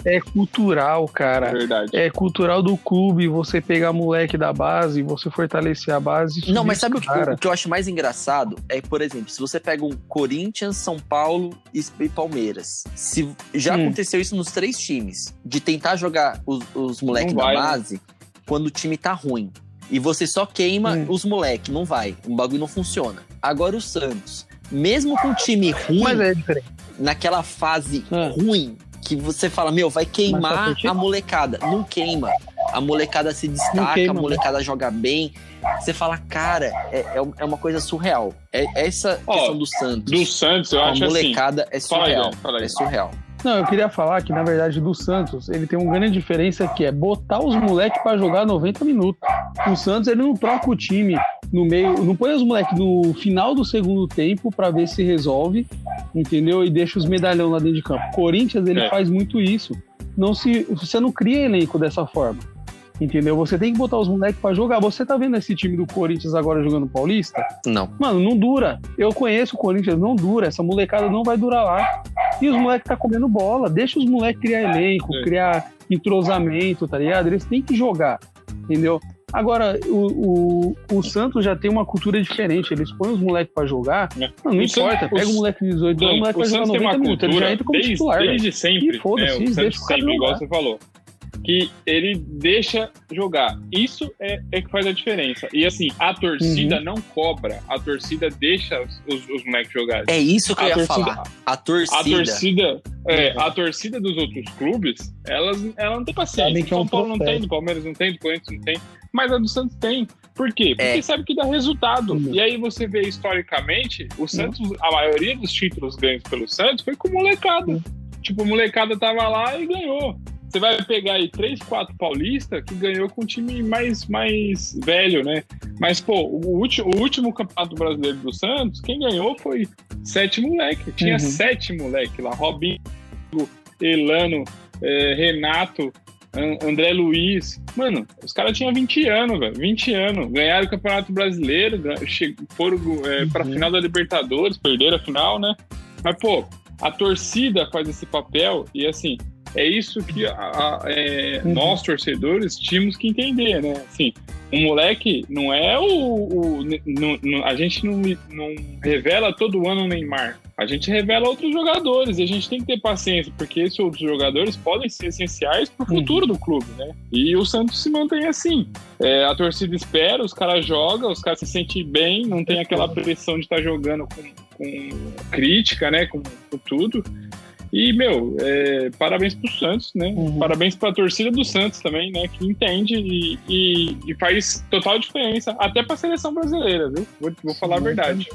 É cultural, É cara. verdade. É cultural do clube você pegar moleque da base, você fortalecer a base. Não, mas sabe o que, o que eu acho mais engraçado? É, por exemplo, se você pega um Corinthians, São Paulo e Palmeiras. Se já Hum. aconteceu isso nos três times, de tentar jogar os, os moleques da vai, né? Quando o time tá ruim. E você só queima Hum. os moleques, não vai. O bagulho não funciona. Agora o Santos, mesmo com o time ruim, Mas é naquela fase Ah. ruim, que você fala, meu, vai queimar sentido? a molecada. Não queima. A molecada se destaca, queima, a né? molecada joga bem. Você fala, cara, é, é, é uma coisa surreal. É essa Ó, questão do Santos. Do Santos, eu a acho assim. molecada é Fala aí, surreal. Fala aí. É surreal. Não, eu queria falar que, na verdade, do Santos, ele tem uma grande diferença que é botar os moleques pra jogar 90 minutos. O Santos, ele não troca o time no meio, não põe os moleques no final do segundo tempo pra ver se resolve, entendeu? E deixa os medalhão lá dentro de campo. Corinthians, ele É. faz muito isso. Não se, você não cria elenco dessa forma. Entendeu? Você tem que botar os moleques pra jogar. Você tá vendo esse time do Corinthians agora jogando Paulista? Não. Mano, não dura. Eu conheço o Corinthians, não dura. Essa molecada não vai durar lá. E os moleques tá comendo bola. Deixa os moleques criar elenco, É. criar entrosamento, tá ligado? Eles têm que jogar, entendeu? Agora, o, o, o Santos já tem uma cultura diferente. Eles põem os moleques pra jogar. É. Não, não importa. Santos- Pega o moleque de 18 anos, o moleque o vai jogar Santos tem 90 uma minutos. Ele já cultura entra como desde, titular, velho. desde sempre. E foda-se, né? Deixa o cara sempre, igual jogar. você falou. Que ele deixa jogar. Isso é, é que faz a diferença. E assim, a Uhum. torcida não cobra. A torcida deixa os, os, os moleques jogarem. É isso que eu A ia torcida- falar. A torcida. A torcida, é, a torcida dos outros clubes, elas, ela não tem paciência. É São Paulo não tem, do Palmeiras não tem, do Corinthians não tem, mas a do Santos tem. Por quê? Porque É. sabe que dá resultado. Uhum. E aí você vê historicamente, o Santos, a maioria dos títulos ganhos pelo Santos foi com molecada. Uhum. Tipo, a molecada tava lá e ganhou. Você vai pegar aí três, quatro paulistas que ganhou com um time mais, mais velho, né? Mas, pô, o último, o último campeonato brasileiro do Santos, quem ganhou foi sete moleque. Tinha Uhum. sete moleque lá. Robinho, Elano, eh, Renato, An- André Luiz. Mano, os caras tinham 20 anos, velho. 20 anos. Ganharam o Campeonato Brasileiro, foram pra Uhum. final da Libertadores, perderam a final, né? Mas, pô, a torcida faz esse papel e, assim, é isso que a- a- é, Uhum. nós, torcedores, tínhamos que entender, né? Assim, um moleque não é o. o- não- não- a gente não, não revela todo ano o Neymar. A gente revela outros jogadores e a gente tem que ter paciência, porque esses outros jogadores podem ser essenciais para o Uhum. futuro do clube, né? E o Santos se mantém assim. É, a torcida espera, os caras jogam, os caras se sentem bem, não tem aquela pressão de estar jogando com, com crítica, né? Com, com tudo. E, meu, é, parabéns pro Santos, né? Uhum. Parabéns pra torcida do Santos também, né? Que entende e, e- e faz total diferença, até pra seleção brasileira, viu? Vou, vou falar a verdade.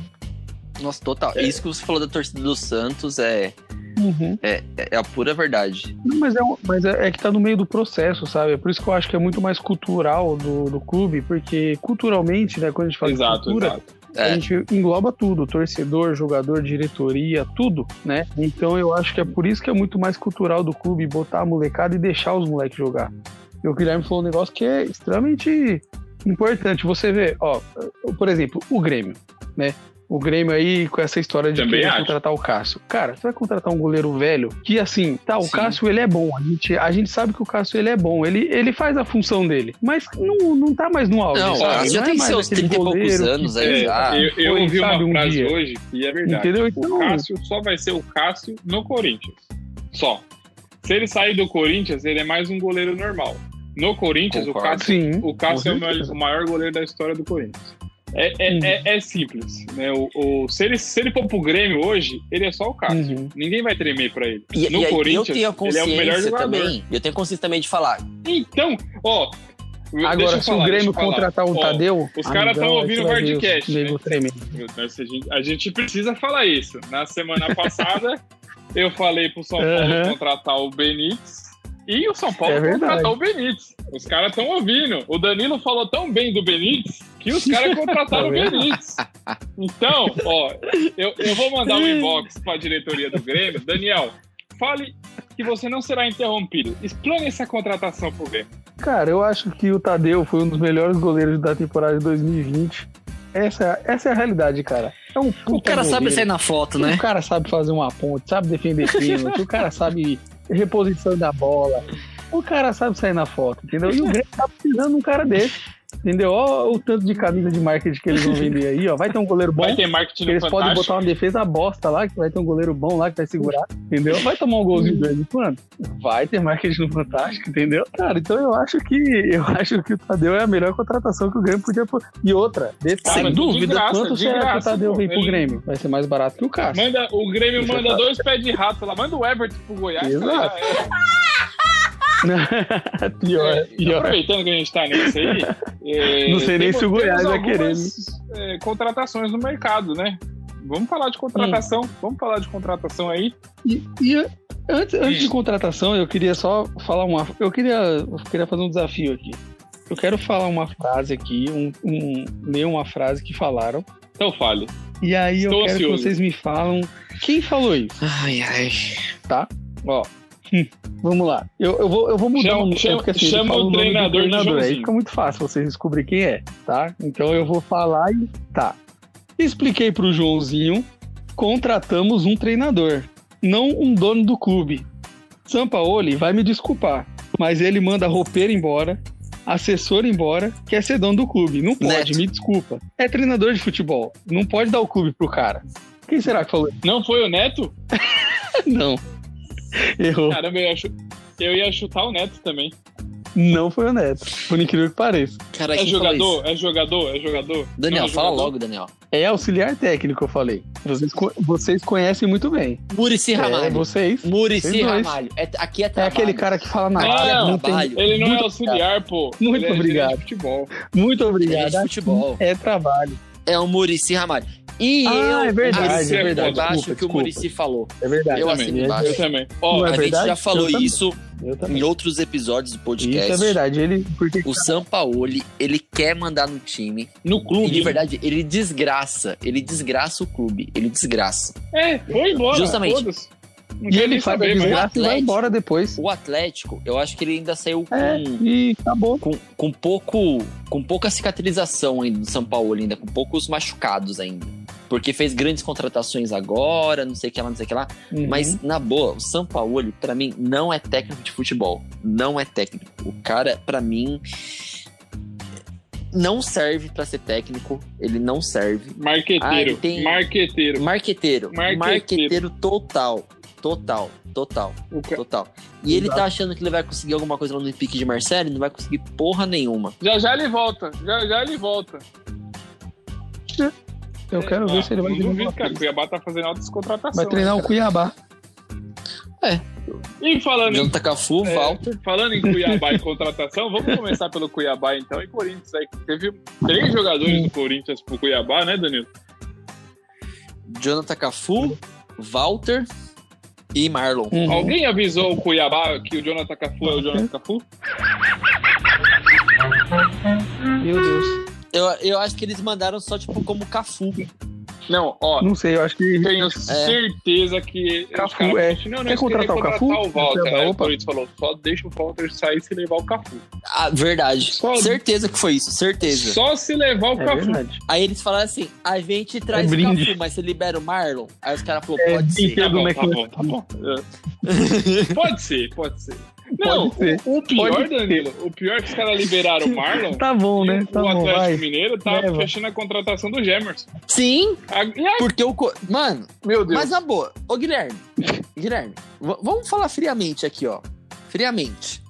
Nossa, total. Isso que você falou da torcida do Santos é, Uhum. é, é a pura verdade. Não, Mas, é, mas é, é que tá no meio do processo, sabe? É por isso que eu acho que é muito mais cultural do, do clube, porque culturalmente, né, quando a gente fala de Exato, cultura, exato. A É. gente engloba tudo, torcedor, jogador, diretoria, tudo, né? Então eu acho que é por isso que é muito mais cultural do clube botar a molecada e deixar os moleques jogar. E o Guilherme falou um negócio que é extremamente importante. Você vê, ó, por exemplo, o Grêmio, né? O Grêmio aí com essa história de Também contratar o Cássio. Cara, você vai contratar um goleiro velho que, assim, tá, o Sim. Cássio ele é bom. A gente, a gente sabe que o Cássio ele é bom. Ele, ele faz a função dele. Mas não, não tá mais no auge. Não, sabe? já Não é tem mais seus aquele 30 e poucos anos aí É, já. eu eu foi, ouvi uma sabe, um frase dia. hoje e é verdade. Entendeu? O Então- Cássio só vai ser o Cássio no Corinthians. Só. Se ele sair do Corinthians, ele é mais um goleiro normal. No Corinthians, o Concordo. Cássio Sim. O Cássio é o o maior goleiro da história do Corinthians. É, é, Uhum. é, é simples. Né? O, o- se, ele, se ele for pro Grêmio hoje, ele é só o Cássio. Uhum. Ninguém vai tremer pra ele. E, no e aí, eu Corinthians, tenho a ele é o melhor consciência jogador. também. Eu tenho consciência também de falar. Então, ó. Agora, se falar, o Grêmio contratar um Ó, Tadeu. os caras amigão, tão aí ouvindo o Hardcast, né? A gente, a gente precisa falar isso. Na semana passada, eu falei pro São Paulo Aham. contratar o Benítez. E o São Paulo É contratou o Benítez. Os caras estão ouvindo. O Danilo falou tão bem do Benítez que os caras contrataram o Tá? Benítez. Então, ó, eu, eu vou mandar um inbox pra diretoria do Grêmio. Daniel, fale que você não será interrompido. Explane essa contratação pro Grêmio. Cara, eu acho que o Tadeu foi um dos melhores goleiros da temporada de 2020. Essa, essa é a realidade, cara. É um puta O cara sabe goleiro. sair na foto, né? O cara sabe fazer uma ponte, sabe defender pênalti, o cara sabe reposição da bola. O cara sabe sair na foto, entendeu? E o Grêmio tá precisando de um cara desse. Entendeu? Ó, o tanto de camisa de marketing que eles vão vender aí, ó. Vai ter um goleiro bom. Vai ter marketing eles podem Fantástico. botar uma defesa bosta lá, que vai ter um goleiro bom lá que vai segurar, entendeu? Vai tomar um golzinho grande, mano. Vai ter marketing no Fantástico, entendeu? Cara, então eu acho que eu acho que o Tadeu é a melhor contratação que o Grêmio podia pôr. E outra, detalhe, Sem de dúvida, graça, quanto de será que o graça, Tadeu pô. vem pro Ele- Grêmio? Vai ser mais barato que o Cássio. Manda, o Grêmio Você manda tá- dois pés de rato lá. Manda o Everton pro Goiás. Exato. cara, é- pior, É, pior. Aproveitando que a gente tá nisso aí. é, Não sei nem temos- se o Goiás vai querer, algumas, é, contratações no mercado, né? Vamos falar de contratação. Hum. Vamos falar de contratação aí. E, e antes, antes de contratação, eu queria só falar uma. Eu queria, eu queria fazer um desafio aqui. Eu quero falar uma frase aqui, um, um, ler uma frase que falaram. Então fale. E aí Estou eu quero ansioso. que vocês me falam quem falou isso. Ai, ai. Ó. Vamos lá. Eu, eu, vou, eu vou mudar Chama- um. chama- porque, assim, chama o nome do treinador de treinador, Aí fica muito fácil vocês descobrir quem é, tá? Então eu vou falar e. Tá. Expliquei pro Joãozinho. Contratamos um treinador, não um dono do clube. Sampaoli vai me desculpar, mas ele manda roupeiro embora, assessor embora, quer ser dono do clube. Não pode, Neto. me desculpa. É treinador de futebol, não pode dar o clube pro cara. Quem será que falou? isso? Não foi o Neto? Não. Errou. Caramba, eu ia, eu ia chutar o Neto também. Não foi o Neto, por incrível que pareça. Cara, É jogador? É jogador? É jogador? Daniel, Não é fala jogador? logo, Daniel. É auxiliar técnico, eu falei. Vocês, vocês conhecem muito bem. Murici É, Ramalho. vocês. Murici Vocês dois. Ramalho. É, aqui é É trabalho. aquele cara que fala na área, não tem. Ele não Muito é auxiliar, pô. Muito Ele é obrigado. de futebol. Muito Ele é obrigado. de futebol. É trabalho. É o Murici Ramalho. E Ah, eu é verdade, assino é verdade. embaixo Desculpa, que o. Murici falou. É verdade. Eu também. assino embaixo. Eu também. É a gente verdade? já falou Eu isso também. em outros episódios do podcast. Isso é verdade. Ele, porque O Sampaoli, ele quer mandar no time. no E de clube. verdade, ele desgraça. Ele desgraça o clube. Ele desgraça. É, foi embora. Justamente. foda-se. E ele a saber, mas... desgraça e vai embora depois. O Atlético, eu acho que ele ainda saiu com, É, e acabou. com, com pouco. Com pouca cicatrização ainda do São Paulo, ainda, com poucos machucados ainda. Porque fez grandes contratações agora, não sei o que lá, não sei o que lá. Uhum. Mas, na boa, o São Paulo, pra mim, não é técnico de futebol. Não é técnico. O cara, pra mim, não serve pra ser técnico. Ele não serve. Ah, Marqueteiro. ele tem- Marqueteiro. Marqueteiro. Marqueteiro. Marqueteiro total. Total. Total. O ca- Total. E ele tá achando que ele vai conseguir alguma coisa lá no pique de Marcelo e não vai conseguir porra nenhuma. Já já ele volta. Já já ele volta. Eu quero ver Ah, se ele vai cara. O. Cuiabá tá fazendo altas contratações. Vai treinar o Cuiabá. E falando em, Jonathan Cafu, é, Walter. falando em Cuiabá e contratação, vamos começar pelo Cuiabá então e Corinthians aí. Teve três jogadores do Corinthians pro Cuiabá, né, Danilo? Jonathan Cafu, Walter e Marlon. Uhum. Alguém avisou o Cuiabá que o Jonathan Cafu é o Jonathan Cafu? Meu Deus. Eu, eu acho que eles mandaram só, tipo, como Cafu. Não, ó. Não sei, eu acho que. Tenho certeza que. Cafu, é. Não, não, Quer contratar o Cafu? o Walter. Aí o. Corinthians falou: só deixa o Walter sair se levar o Cafu. Ah, verdade. Só- Certeza que foi isso, certeza. Só se levar o É Cafu. verdade. Aí eles falaram assim: a gente traz É o. Cafu, mas você libera o Marlon? Aí os caras falaram: É, pode ser. Tá bom, tá bom, tá bom. É. Pode ser, pode ser. Não, o pior, Pode ser. Danilo, o pior é que os caras liberaram o Marlon. Tá bom, né? Tá o bom, Atlético vai. Mineiro tá Leva. fechando a contratação do Gemerson. Sim, A- porque o. co- Mano, meu Deus. mas na boa. Ô, Guilherme. Guilherme, vamos falar friamente aqui, ó. Friamente.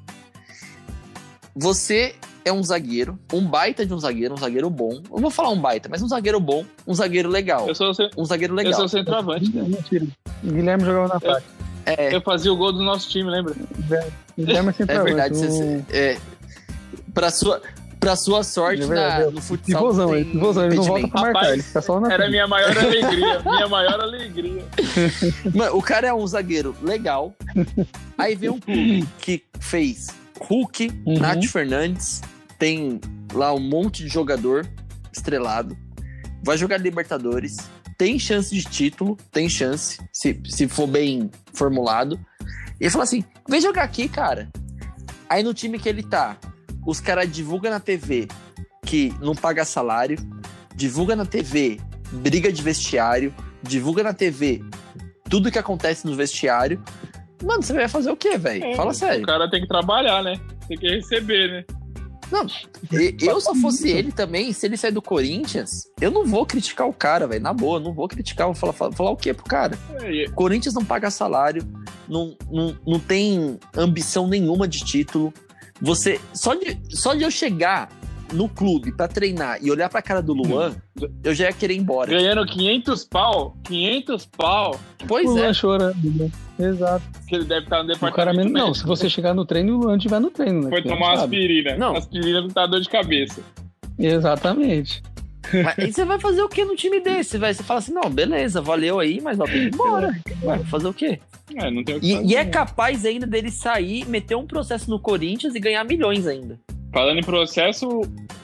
Você é um zagueiro, um baita de um zagueiro, um zagueiro bom. Eu vou falar um baita, mas um zagueiro bom, um zagueiro legal. eu sou, ce- Um zagueiro eu legal. sou centroavante. né? Guilherme jogava na frente. É, Eu fazia o gol do nosso time, lembra? É é verdade. Você, é, pra, sua, pra sua sorte, É na- no futsal. Pivôzão, tem ele, pivôzão, ele não volta pra marcar, Rapaz, ele fica só na Era minha maior alegria. minha maior alegria. Mano, o cara é um zagueiro legal. Aí vem um clube que fez Hulk, Uhum. Nath Fernandes, tem lá um monte de jogador estrelado, vai jogar Libertadores, tem chance de título, tem chance, se, se for bem formulado. E ele fala assim: vem jogar aqui, cara. Aí no time que ele tá, os caras divulgam na TV que não paga salário, divulga na TV briga de vestiário, divulga na TV tudo que acontece no vestiário. Mano, você vai fazer o quê, velho? É, Fala sério. O cara tem que trabalhar, né? Tem que receber, né? E- Eu, se fosse ele também, se ele sair do Corinthians, eu não vou criticar o cara, velho. Na boa, não vou criticar. Vou falar, falar, falar o quê pro cara? É, e- Corinthians não paga salário, não, não, não tem ambição nenhuma de título. Você. Só de, só de eu chegar no clube pra treinar e olhar pra cara do Luan, eu já ia querer ir embora. Ganhando 500 pau, 500 pau, Pois o é. Luan chorando. né? Exato. que ele deve estar no O cara departamento mesmo. Não, se você chegar no treino, o Luan estiver no treino, né? Foi tomar aspirina. Não. Aspirina não tá dor de cabeça. Exatamente. Mas aí você vai fazer o que no time desse? Vai? Você fala assim, não, beleza, valeu aí, mas ó, tem que ir embora. Vai fazer o quê? É, não tem o que E, fazer. e é capaz ainda dele sair, meter um processo no Corinthians e ganhar milhões ainda. Falando em processo,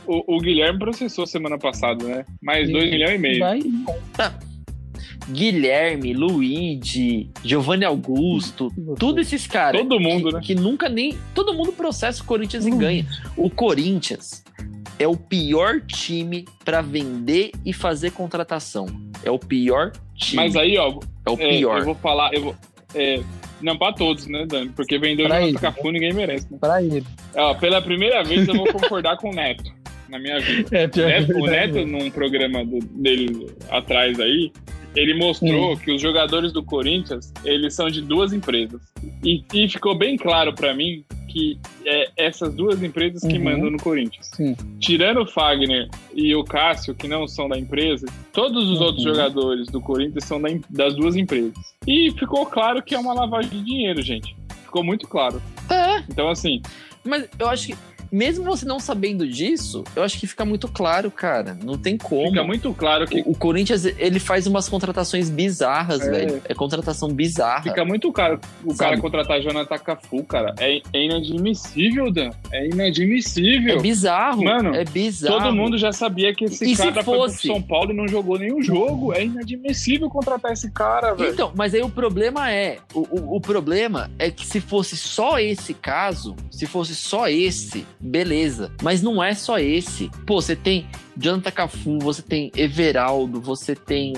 o, o Guilherme processou semana passada, né? Mais 2 milhões e meio. Vai. Guilherme, Luigi, Giovanni Augusto, tudo esses caras. Todo mundo, que, né? que nunca nem. Todo mundo processa o Corinthians e ganha. O Corinthians é o pior time pra vender e fazer contratação. É o pior time. Mas aí, ó, é o é, pior. eu vou falar, eu vou. é, não pra todos, né, Dani? Porque vendeu o. Cafu, ninguém merece, né? Pra ele. Ó, pela primeira vez eu vou concordar com o Neto na minha vida. É, pior Neto- o Neto, num programa do- dele atrás aí, ele mostrou que os jogadores do Corinthians, eles são de duas empresas. E, e ficou bem claro pra mim que é essas duas empresas que Uhum. mandam no Corinthians. Sim. Tirando o Fagner e o Cássio, que não são da empresa, todos os Uhum. outros jogadores do Corinthians são da das duas empresas. E ficou claro que é uma lavagem de dinheiro, gente. Ficou muito claro. É, Então, assim, mas eu acho que mesmo você não sabendo disso, eu acho que fica muito claro, cara. Não tem como. Fica muito claro que O, o Corinthians, ele faz umas contratações bizarras, É. velho. É contratação bizarra. Fica muito caro o Sabe? cara contratar Jonathan Cafu, cara. É, é inadmissível, Dan. É É inadmissível. bizarro. Mano, é bizarro. Todo mundo já sabia que esse E se cara foi pro fosse? São Paulo e não jogou nenhum jogo. É inadmissível contratar esse cara, velho. Então, mas aí o problema é, o, o, o problema é que se fosse só esse caso, se fosse só esse, beleza. Mas não é só esse. Pô, você tem Jonathan Cafu, você tem Everaldo, você tem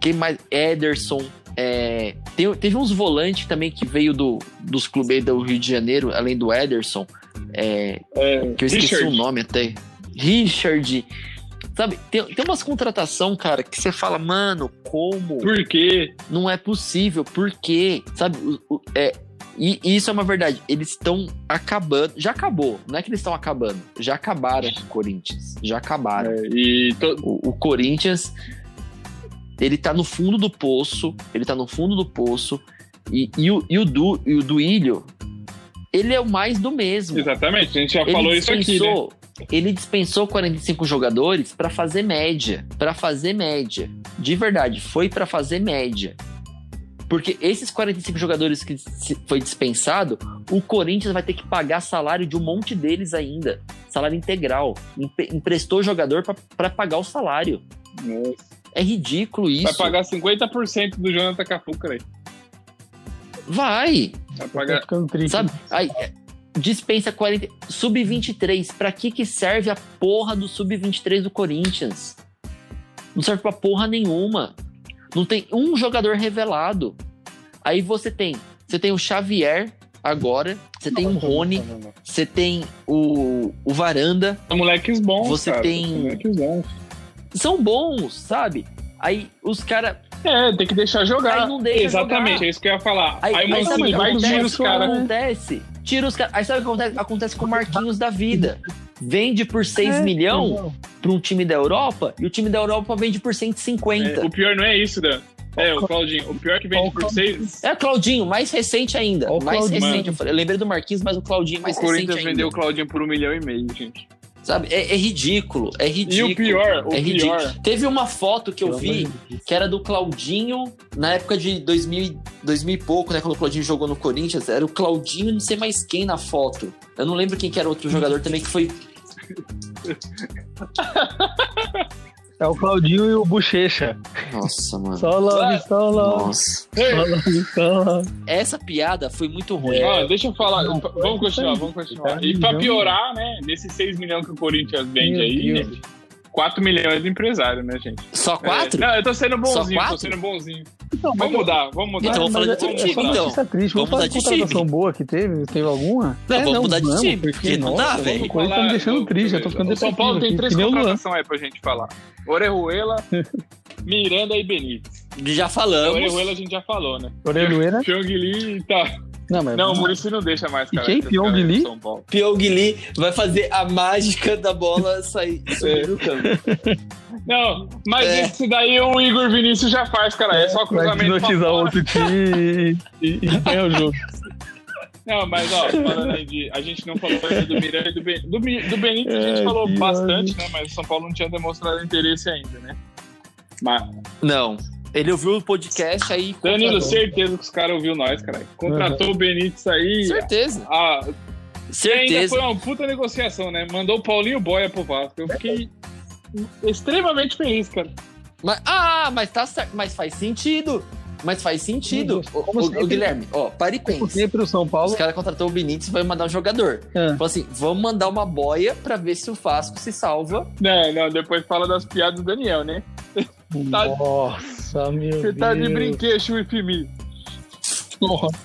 quem mais? Ederson. É, tem- teve uns volantes também que veio do, dos clubes do Rio de Janeiro, além do Ederson. É, É, que eu esqueci Richard. o nome até. Richard. Sabe, tem, tem umas contratação, cara, que você fala, mano, como? Por quê? Não é possível, por quê? Sabe, o- o- é, e, e isso é uma verdade. Eles estão acabando. Já acabou. Não é que eles estão acabando. Já acabaram com o Corinthians. Já acabaram. É, e to- O, o Corinthians, ele tá no fundo do poço. Ele tá no fundo do poço. E, e o, e o, du, e o Duílio, ele é o mais do mesmo. exatamente, a gente já Ele falou isso aqui, né? dispensou, ele dispensou 45 jogadores pra fazer média, Pra fazer média. De verdade, foi pra fazer média. Porque esses 45 jogadores que se- foi dispensado, o Corinthians vai ter que pagar salário de um monte deles ainda, salário integral. Empe- Emprestou jogador pra- pra pagar o salário. Nossa. É ridículo isso. Vai pagar 50% do Jonathan Cafu, cara. aí. Vai. Vai pagar. ficando triste. Sabe? Aí, é, dispensa 40. Sub-23. Pra que que serve a porra do Sub-23 do Corinthians? Não serve pra porra nenhuma. Não tem um jogador revelado. Aí você tem. Você tem o Xavier agora. Você tem o Rony. Não, não, não. Você tem o, o Varanda. São moleques bons. Você cara, tem- são Moleques bons. São bons, sabe? Aí os caras. É, tem que deixar jogar. Aí não deixa Exatamente, jogar. é isso que eu ia falar. Aí, Aí, o mas sabe Mancini o que vai e acontece? tira os caras. Acontece. Tira os caras. Aí sabe o que acontece? Acontece com o Marquinhos da vida. Vende por 6 É, milhões para um time da Europa e o time da Europa vende por 150. É, o pior não é isso, Dan. É, o Claudinho. O pior é que vende por seis. É o Claudinho, mais recente ainda. O mais Claudinho. recente. Eu, falei- eu lembrei do Marquinhos, mas o Claudinho é mais o recente Corinthians ainda. vendeu o Claudinho por um milhão e meio, gente. Sabe? É, é ridículo. É E ridículo. o pior, o é ridículo. pior. Teve uma foto que eu vi que era do Claudinho na época de 2000, e- 2000 e pouco, né? Quando o Claudinho jogou no Corinthians. Era o Claudinho e não sei mais quem na foto. Eu não lembro quem que era outro jogador também que foi. É o Claudinho e o Bochecha. Nossa, mano. Só love, só love. Nossa. Só love, só love. Essa piada foi muito ruim. Ó, deixa eu falar. Não, vamos continuar, vamos continuar. Tá E pra piorar, né? Nesses 6 milhões que o Corinthians vende Meu aí, Deus. gente, 4 milhões de empresário, né, gente? Só quatro? É, não, eu tô sendo bonzinho, Só tô sendo bonzinho. Então, Vamos mudar, vamos mudar. Então, vamos falar de é- outro é time, só então. triste. Vamos mudar de time. boa que teve? Teve alguma? Não, É, vamos mudar de vamos, time, porque não dá, velho. O Corinthians tá me deixando triste, eu tô ficando O São Paulo tem depressivo três contratações aí pra gente falar. Orejuela, Miranda e Benítez. Já falamos. Orejuela a gente já falou, né? Orejuela? Pyong Lee tá. Não, mas... Não, o Muricy não deixa mais, E cara. quem? esse cara Pyong aí do Lee? São Paulo. Pyong Lee vai fazer a mágica da bola sair subir do campo. Não, mas É. esse daí o Igor Vinícius já faz, cara. É só Vai cruzamento pra hipnotizar fora. outro time e, e, e ganha o jogo. Não, mas ó, falando aí de. A gente não falou ainda do Miranda e do, ben, do, do Benítez, a gente É, falou bastante, né? Mas o São Paulo não tinha demonstrado interesse ainda, né? Mas, Não. Ele ouviu o podcast aí. Danilo, contratou. certeza que os caras ouviu nós, cara. Contratou o Benítez aí. Certeza. Ah, e ainda Certeza. foi uma puta negociação, né? Mandou o Paulinho Boia pro Vasco. Eu fiquei extremamente feliz, cara. Mas, ah, mas tá certo. Mas faz sentido. Mas faz sentido. Ô, sempre. ô, Guilherme, ó, para e pensa. sempre o São Paulo... Os caras contratou o Benítez e vai mandar um jogador. É. Falou assim: vamos mandar uma boia pra ver se o Vasco se salva. Não, não, depois fala das piadas do Daniel, né? Tá- Nossa, meu Você tá de Deus. brinquedo with me. Nossa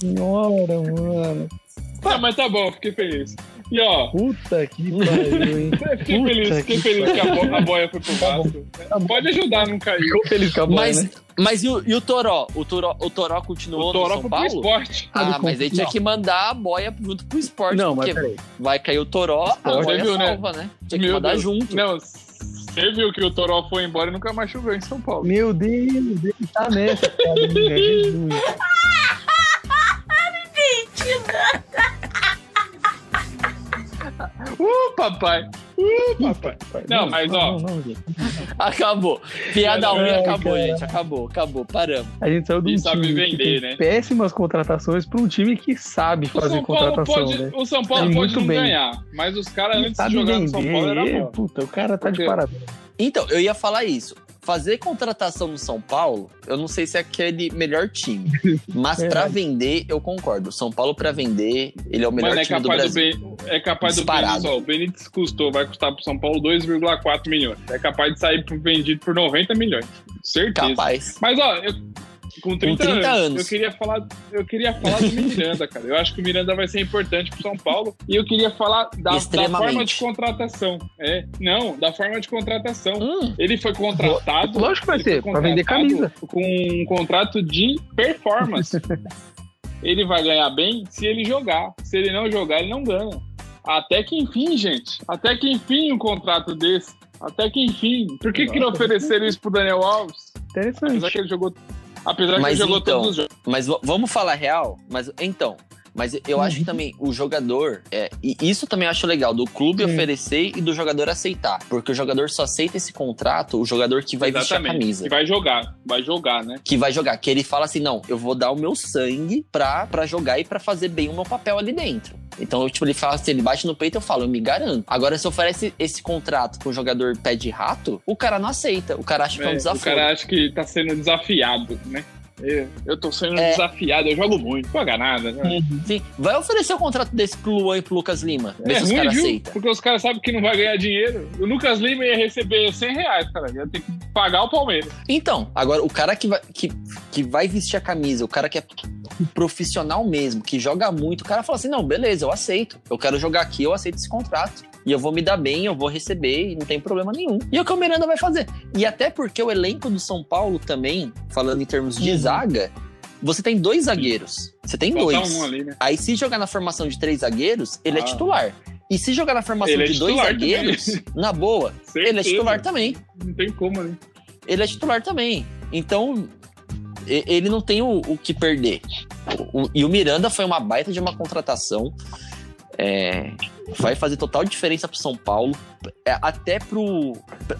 senhora, mano. Ah, mas tá bom, fiquei feliz. E ó, Puta que pariu, hein? fiquei Puta feliz, fiquei que feliz que a, bo- a boia foi pro Tá bom. Vasco. Tá. Pode ajudar não cair. Ficou feliz com a bola, Mas, né? mas e, o, e o Toró? O Toró, o Toró continuou O Toró no São foi pro Paulo? esporte. Ah, mas aí tinha que mandar a boia junto pro esporte. Não, mas peraí. vai cair o Toró, a boia viu, né? salva, né? Tinha que Meu mandar Deus. junto. Não, você viu que o Toró foi embora e nunca mais choveu em São Paulo. Meu Deus, ele tá nessa, cara. Jesus. Uh, papai! Uh, papai! Não, mas, ó. Acabou. Piada ruim acabou, cara. gente. Acabou, acabou. Paramos. A gente saiu de um sabe time que vender, tem né? péssimas contratações para um time que sabe O fazer contratação, pode, né? o São Paulo É pode muito não bem. ganhar, mas os caras antes de jogar no São Paulo era vender. bom. Puta, o cara tá de Porque- parabéns. Então, eu ia falar isso. Fazer contratação no São Paulo, eu não sei se é aquele melhor time. Mas pra Verdade. vender, eu concordo. São Paulo pra vender, ele é o melhor Mano, é time do capaz do, Brasil. Ben- é capaz do Disparado. Benítez, ó, o Benítez custou, vai custar pro São Paulo 2,4 milhões. É capaz de sair vendido por 90 milhões. Certeza. Capaz. Mas ó, eu, com 30, 30 anos, anos. eu queria falar, eu queria falar do Miranda, cara. Eu acho que o Miranda vai ser importante pro São Paulo e eu queria falar da, da forma de contratação. É, não, da forma de contratação. Hum, Ele foi contratado. Lógico que vai ser, pra vender camisa. Com um contrato de performance. ele vai ganhar bem se ele jogar. Se ele não jogar, ele não ganha. Até que enfim, gente. Até que enfim um contrato desse. Até que enfim. Por que, que não ofereceram isso pro Daniel Alves? Apesar Interessante. que ele jogou. Apesar que Mas ele jogou então, todos os jogos. mas vamos falar real? Mas então, mas eu acho que também o jogador, é, e isso também eu acho legal, do clube Sim. oferecer e do jogador aceitar. Porque o jogador só aceita esse contrato, o jogador que vai vestir a camisa. E vai jogar. Vai jogar, né? que vai jogar, que ele fala assim, não, eu vou dar o meu sangue pra, pra jogar e pra fazer bem o meu papel ali dentro. Então, tipo, ele fala assim, ele bate no peito, eu falo, eu me garanto. Agora, se oferece esse contrato com o jogador pé de rato, o cara não aceita, o cara acha que é, um É, o desafio. cara acha que tá sendo desafiado, né? Eu, eu tô sendo É. desafiado, eu jogo muito, não paga nada. Né? Sim, vai oferecer o contrato desse pro Luan e pro Lucas Lima, ver É se os caras aceitam. Porque os caras sabem que não vai ganhar dinheiro. O Lucas Lima ia receber 100 reais, cara. Ia ter que pagar o Palmeiras. Então, agora, o cara que vai, que, que vai vestir a camisa, o cara que é profissional mesmo, que joga muito, o cara fala assim, não, beleza, eu aceito. Eu quero jogar aqui, eu aceito esse contrato. E eu vou me dar bem, eu vou receber e não tem problema nenhum. E é o que o Miranda vai fazer. E até porque o elenco do São Paulo também, falando em termos de Uhum. zaga, você tem dois zagueiros. Você tem Falta dois. um ali, né? Aí se jogar na formação de três zagueiros, ele é Ah. titular. E se jogar na formação é de dois zagueiros, na boa, ele é Certeza. titular também Não tem como, né? ele é titular também. Então, ele não tem o, o que perder. O- e o Miranda foi uma baita de uma contratação. É, vai fazer total diferença pro São Paulo. É, até pro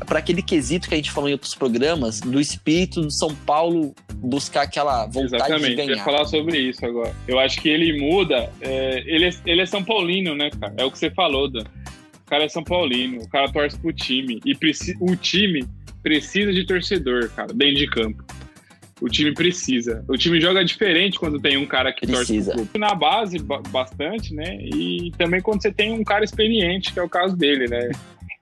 para aquele quesito que a gente falou em outros programas, do espírito do São Paulo buscar aquela vontade Exatamente, de ganhar. falar sobre isso agora. Eu acho que ele muda. é, ele, é, ele é São Paulino, né, cara? É o que você falou, Dan. O cara é São Paulino, o cara torce pro time. E o time precisa de torcedor, cara, dentro de campo. O time precisa. O time joga diferente quando tem um cara que Precisa. torce pro clube. Na base, ba- bastante, né? E também quando você tem um cara experiente, que é o caso dele, né?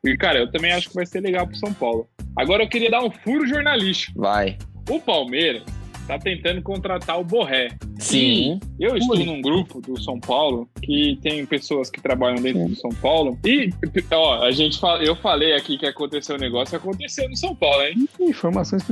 E, cara, eu também acho que vai ser legal pro São Paulo. Agora eu queria dar um furo jornalístico. Vai. O Palmeiras tá tentando contratar o Borré. Sim. Eu estou Ui. num grupo do São Paulo que tem pessoas que trabalham dentro do São Paulo. E, ó, a gente fala, eu falei aqui que aconteceu um negócio, aconteceu no São Paulo, hein? Informações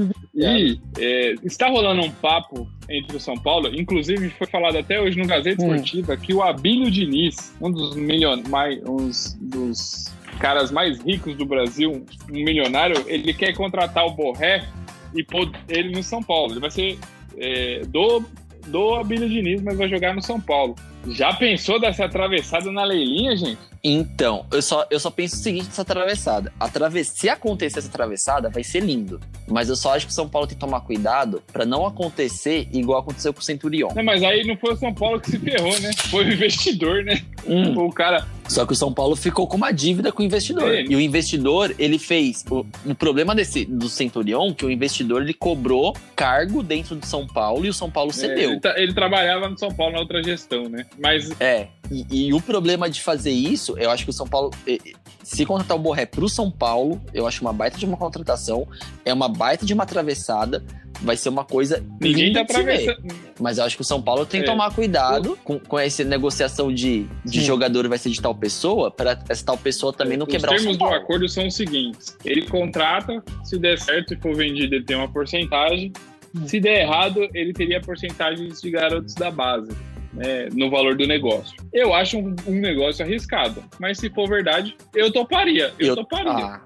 E é, está rolando um papo entre o São Paulo, inclusive foi falado até hoje no Gazeta Hum. Esportiva que o Abílio Diniz, um dos milhon... mais, uns dos caras mais ricos do Brasil, um milionário, ele quer contratar o Borré e pôr ele no São Paulo. Ele vai ser é, do, do Abílio Diniz, mas vai jogar no São Paulo. Já pensou dessa atravessada na leilinha, gente? Então, eu só, eu só penso o seguinte nessa atravessada. A. Se acontecer essa atravessada, vai ser lindo. Mas eu só acho que o São Paulo tem que tomar cuidado pra não acontecer igual aconteceu com o Centurion. Não, mas aí não foi o São Paulo que se ferrou, né? Foi o investidor, né? O cara, Só que o São Paulo ficou com uma dívida com o investidor. Sim. E o investidor, ele fez. O, o problema desse, do Centurion, que o investidor ele cobrou cargo dentro do São Paulo e o São Paulo É, cedeu. ele, tá- ele trabalhava no São Paulo na outra gestão, né? Mas É, e, e o problema de fazer isso, eu acho que o São Paulo. Se contratar o Borré pro São Paulo, eu acho uma baita de uma contratação, é uma baita de uma atravessada, vai ser uma coisa. ninguém linda tá de ver. Mas eu acho que o São Paulo tem que É. tomar cuidado com, com essa negociação de, de Sim. jogador vai ser de tal pessoa, para essa tal pessoa também não Os quebrar o termos São do Paulo. acordo são os seguintes: ele contrata, se der certo e for vendido, ele tem uma porcentagem. Se der errado, ele teria porcentagens de garotos da base. Né, no valor do negócio. Eu acho um, um negócio arriscado, mas se for verdade, eu toparia. Eu, toparia. Ah,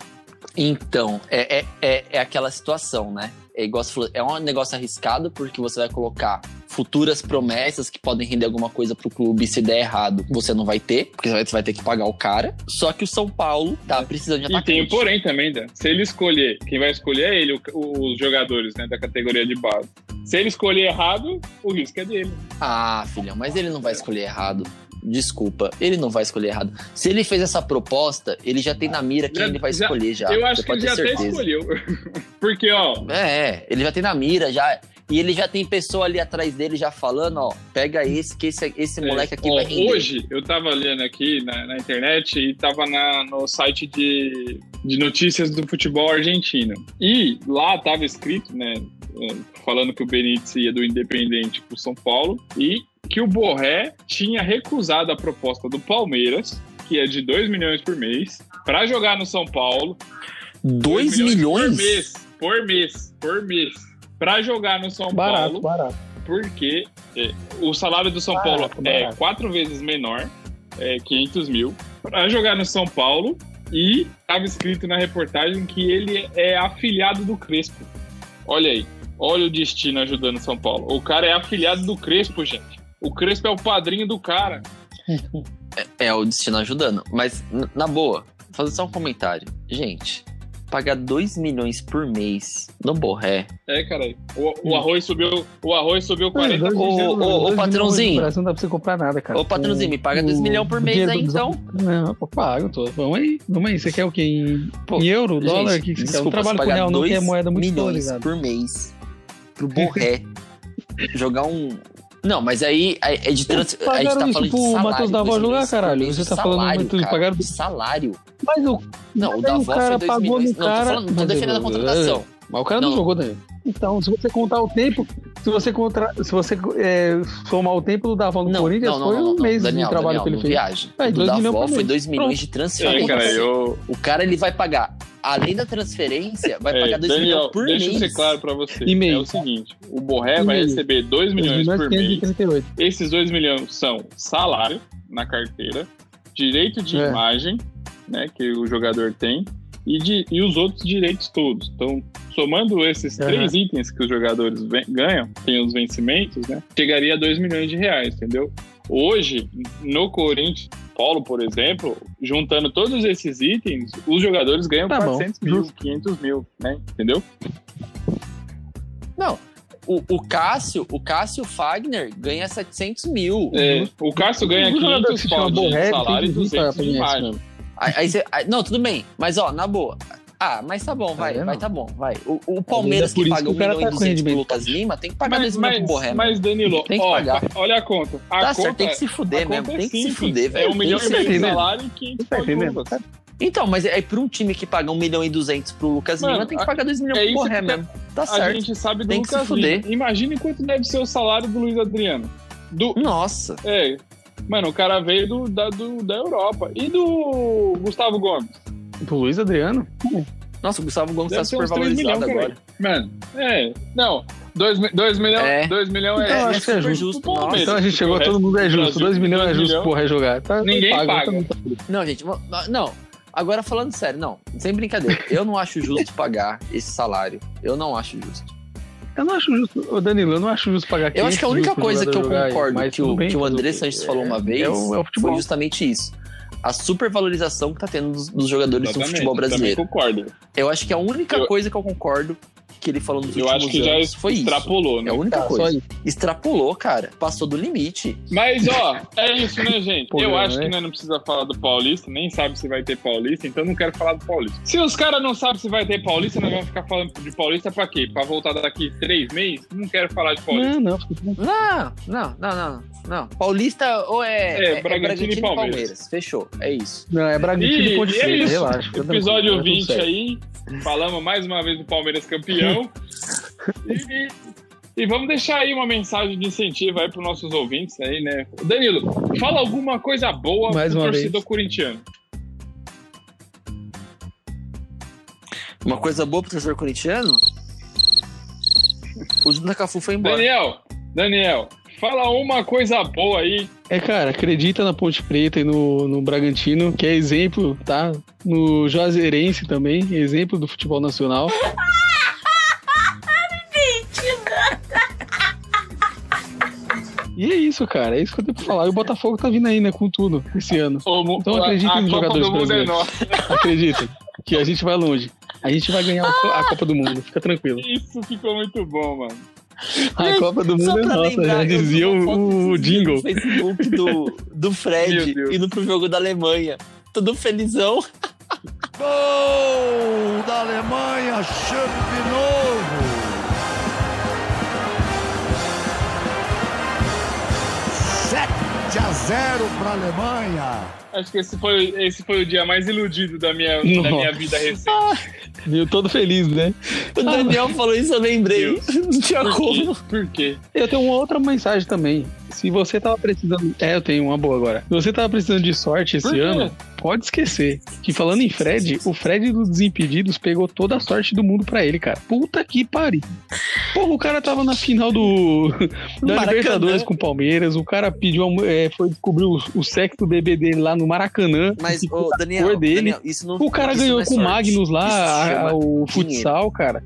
então, é, é, é, é aquela situação, né? É igual você falou, é um negócio arriscado porque você vai colocar futuras promessas que podem render alguma coisa pro clube se der errado, você não vai ter, porque você vai ter que pagar o cara. Só que o São Paulo tá precisando de E tem atacante. o porém também, Dan. Se ele escolher, quem vai escolher é ele, o- os jogadores né, da categoria de base. Se ele escolher errado, o risco é dele. Ah, filhão, mas ele não vai escolher errado. Desculpa, ele não vai escolher errado. Se ele fez essa proposta, ele já tem na mira quem Já- ele vai já- escolher já. Eu acho Você que ele já ter até certeza. escolheu. Porque, ó, É, ele já tem na mira, já. E ele já tem pessoa ali atrás dele já falando, ó, pega esse, que esse, esse moleque aqui É, ó, vai render. Hoje eu tava lendo aqui na, na internet e tava na- no site de, de notícias do futebol argentino. E lá tava escrito, né? é, Falando que o Benítez ia do Independente pro São Paulo e que o Borré tinha recusado a proposta do Palmeiras, que é de 2 milhões por mês, pra jogar no São Paulo. 2 Por milhões? mês, por mês, por mês. Pra jogar no São Barato, Paulo barato. porque é, o salário do São Barato, Paulo é quatro vezes menor, é 500 mil, para jogar no São Paulo e estava escrito na reportagem que ele é afiliado do Crespo. Olha aí, olha o destino ajudando o São Paulo. O cara é afiliado do Crespo, gente. O Crespo é o padrinho do cara. É o destino ajudando. Mas, na boa, fazer só um comentário. Gente, pagar 2 milhões por mês no Borré. É, cara. O, o arroz subiu, o arroz subiu 40%. Dois Ô, milhões, ô, ô, patrãozinho. não dá pra você comprar nada, cara. Ô, patrãozinho, me paga 2 O milhões por mês aí, do- então. Não, eu pago, tô. Vamos aí, vamos aí. Você quer o quê? Em, Pô, em euro, Gente, dólar? O que que você quer? Eu desculpa, trabalho com real, não dois quer moeda muito milhões por mês pro Borré jogar um... Não, mas aí é é de trans... a gente tá isso falando de pro salário. Matheus Davó 2 jogar, caralho. Você de tá falando salário, muito de cara, pagar- de salário. Mas o, Não, o Mas Davó o cara foi 2 pagou milhões. no Não, tô cara- falando, tô defendendo a eu- contratação. Mas o cara não, Não. jogou, Daniel. Então, se você contar o tempo, se você, contra, se você é, somar o tempo do Davó no Não, Corinthians, não, não, foi não, um não, mês Daniel, de trabalho Daniel, que ele fez. viaja. É, o dois milhões Davó por foi mês. 2 milhões de É, transferência. cara, eu. O cara ele vai pagar, além da transferência, vai É, pagar 2 Daniel, milhões por deixa eu mês. ser claro pra você. E meio. É o seguinte: o Borré E vai meio. receber 2 milhões por mês. 538. Esses 2 milhões são salário na carteira, direito de É. imagem, né, que o jogador tem, e, de, e os outros direitos todos. Então, somando esses Aham. três itens que os jogadores ganham, tem os vencimentos, né, chegaria a 2 milhões de reais, entendeu? Hoje, no Corinthians, Paulo, por exemplo, juntando todos esses itens, os jogadores ganham Tá bom, 400 mil, justo. 500 mil, né? Entendeu? Não, o, o Cássio, o Cássio Fagner ganha 700 mil. É, o Cássio ganha O jogador 500 que chama pau de salário e tem que vir pra- 200 pra de Aí, você- não, tudo bem, mas ó, na boa. Ah, mas tá bom, vai, vendo? vai, tá bom, vai. O, o Palmeiras é que paga que 1 o cara milhão e tá 200 pro Lucas Lima, tem que pagar 2 Mas, milhões mas, pro Borré. mas Danilo, Tem que ó, pagar. olha a conta. A Tá conta certo, tem que se a fuder mesmo, é tem que se fuder, É velho. um milhão e que meio de salário e 500 Tá entendendo? Então, mas é para um time que paga 1 milhão e 200 pro Lucas Mano, Lima, tem que a- pagar 2 milhões é pro Borré que- mesmo. Tá A certo. gente sabe do Tem que se Lucas fuder. Lima. Imagine quanto deve ser o salário do Luiz Adriano. Do, Nossa. é, mano, o cara veio do, da, do- da Europa. E do Gustavo Gomes? Do Luiz Adriano? Nossa, o Gustavo Gomes Deve tá ser super uns 3 milhões, valorizado cara. agora. Mano, é. Não, 2 milhões É. dois milhões é. Então, É, acho é que é justo. justo. Nossa. Então a gente chegou, todo mundo é justo. Brasil, 2 milhões é justo pro Ré jogar. Tá, Ninguém paga, paga. mundo tá- Não, gente, não. Agora falando sério, não, sem brincadeira. Eu não acho justo pagar esse salário. Eu não acho justo. Eu não acho justo, ô Danilo, eu não acho justo pagar Eu acho que a única 500 coisa que eu concordo mas que o, bem, que o André? Sanches É- falou uma vez é o, é o futebol. foi justamente isso. A supervalorização que tá tendo dos, dos jogadores do futebol brasileiro. Também concordo. Eu acho que a única Eu- coisa que eu concordo que ele falou nos Eu últimos acho que já anos foi isso. extrapolou, né? É a única Tá, coisa. isso. Extrapolou, cara. Passou do limite. Mas, ó, é isso, né, gente? Pô, eu né? acho que nós não precisa falar do Paulista, nem sabe se vai ter Paulista, então não quero falar do Paulista. Se os caras não sabem se vai ter Paulista, nós vamos ficar falando de Paulista pra quê? Pra voltar daqui três meses? Não quero falar de Paulista. Não, não. Não, não, não, não. não. Paulista ou é, É, Bragantino e Palmeiras. Fechou. É isso. não, é Bragantino e E, Ponte é isso. relaxa. Episódio tranquilo, tá tudo 20 certo. aí. Falamos mais uma vez do Palmeiras campeão. E, e- e vamos deixar aí uma mensagem de incentivo aí pros nossos ouvintes aí, né? Danilo, fala alguma coisa boa Mais pro uma torcedor vez. corintiano. Uma coisa boa pro torcedor corintiano? O Júnior Cafu foi embora. Daniel, Daniel, fala uma coisa boa aí. É, cara, acredita na Ponte Preta e no, no Bragantino, que é exemplo, tá? No Juazeirense também, exemplo do futebol nacional. E é isso, cara. É isso que eu tenho pra falar. E o Botafogo tá vindo aí, né, com tudo esse ano. Mu- Então a- acredita a nos Copa jogadores do Mundo é brasileiros. nossa. Acredita que a gente vai longe. A gente vai ganhar o- a Copa do Mundo. Fica tranquilo. Isso ficou muito bom, mano. A Gente, Copa do Mundo é nossa, lembrar, já dizia o, o jingle. no Facebook do, do Fred indo pro jogo da Alemanha. Todo felizão. Gol da Alemanha, chame de novo. 7 a 0 para a Alemanha. Acho que esse foi, esse foi o dia mais iludido da minha, da minha vida recente. Viu? Todo feliz, né? O Daniel falou isso, eu lembrei. Não tinha Por como. quê? Por quê? Eu tenho uma outra mensagem também. Se você tava precisando. É, eu tenho uma boa agora. Se você tava precisando de sorte esse Por quê? ano, pode esquecer. Que falando em Fred, o Fred dos Desimpedidos pegou toda a sorte do mundo pra ele, cara. Puta que pariu. Porra, o cara tava na final do. da Maracanã. Libertadores com o Palmeiras. O cara pediu. uma- é, foi descobrir o, o sexo do bebê dele lá no Maracanã. Mas, ô, da Daniel, cor dele. Daniel, isso não O cara isso ganhou não é com o. Magnus lá, a- o dinheiro. futsal, cara.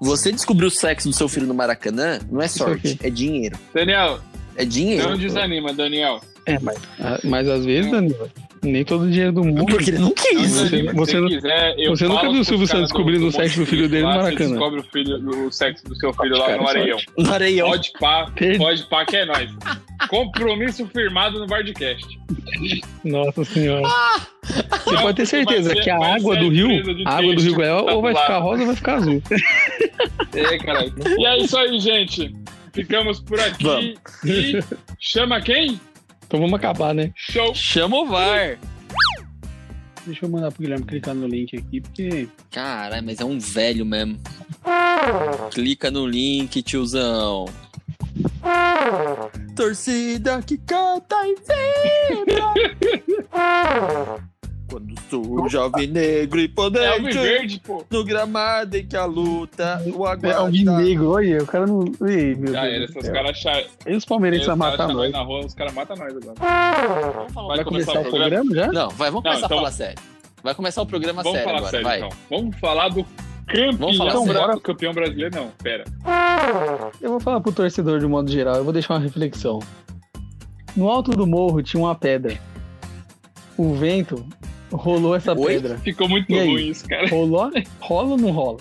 Você descobriu o sexo do seu filho no Maracanã, não é sorte, é dinheiro. Daniel, É dinheiro. não desanima, Daniel. É, mas, ah, mas às vezes, Danilo, nem todo o dinheiro do mundo. Porque ele não Não quis. Você- você não- quiser, eu você nunca viu o Silvio Santos descobrindo o sexo do filho dele no você Maracanã? descobre o, filho, o sexo do seu filho lá Cara, no Areião. No areião. Pode pá, Perdi. pode pá que é nóis. Compromisso firmado no Bardcast. Nossa senhora. Você pode ter certeza ser- que a água do rio, a água do rio tá ou vai ficar rosa ou vai ficar azul. É, caralho. E é isso aí, gente. Ficamos por aqui. Vamos. E chama quem? Então vamos acabar, né? Show. Chama o VAR. Deixa eu mandar pro Guilherme clicar no link aqui, porque. Caralho, mas é um velho mesmo. Clica no link, tiozão. Torcida que canta e vibra. Quando surge alvinegro e É o potente verde, pô. no gramado em que a luta o É aguarda. o negro, olha, o cara não. Ih, meu Já Deus. era. do caras E os palmeirenses vão matar nós. na rua, os caras matam nós agora. Vamos falar- Vai começar o programa já? Não, vai, vamos Não, começar então- a falar sério. Vai começar o programa Vamos sério falar agora, sério, vai. então. Vamos falar do campeão, Vamos falar Então, bora. campeão brasileiro, não. Pera. Eu vou falar pro torcedor de modo geral, eu vou deixar uma reflexão. No alto do morro tinha uma pedra. O vento rolou essa Oi? pedra. Ficou muito E aí? ruim isso, cara. Rolou? Rola ou não rola?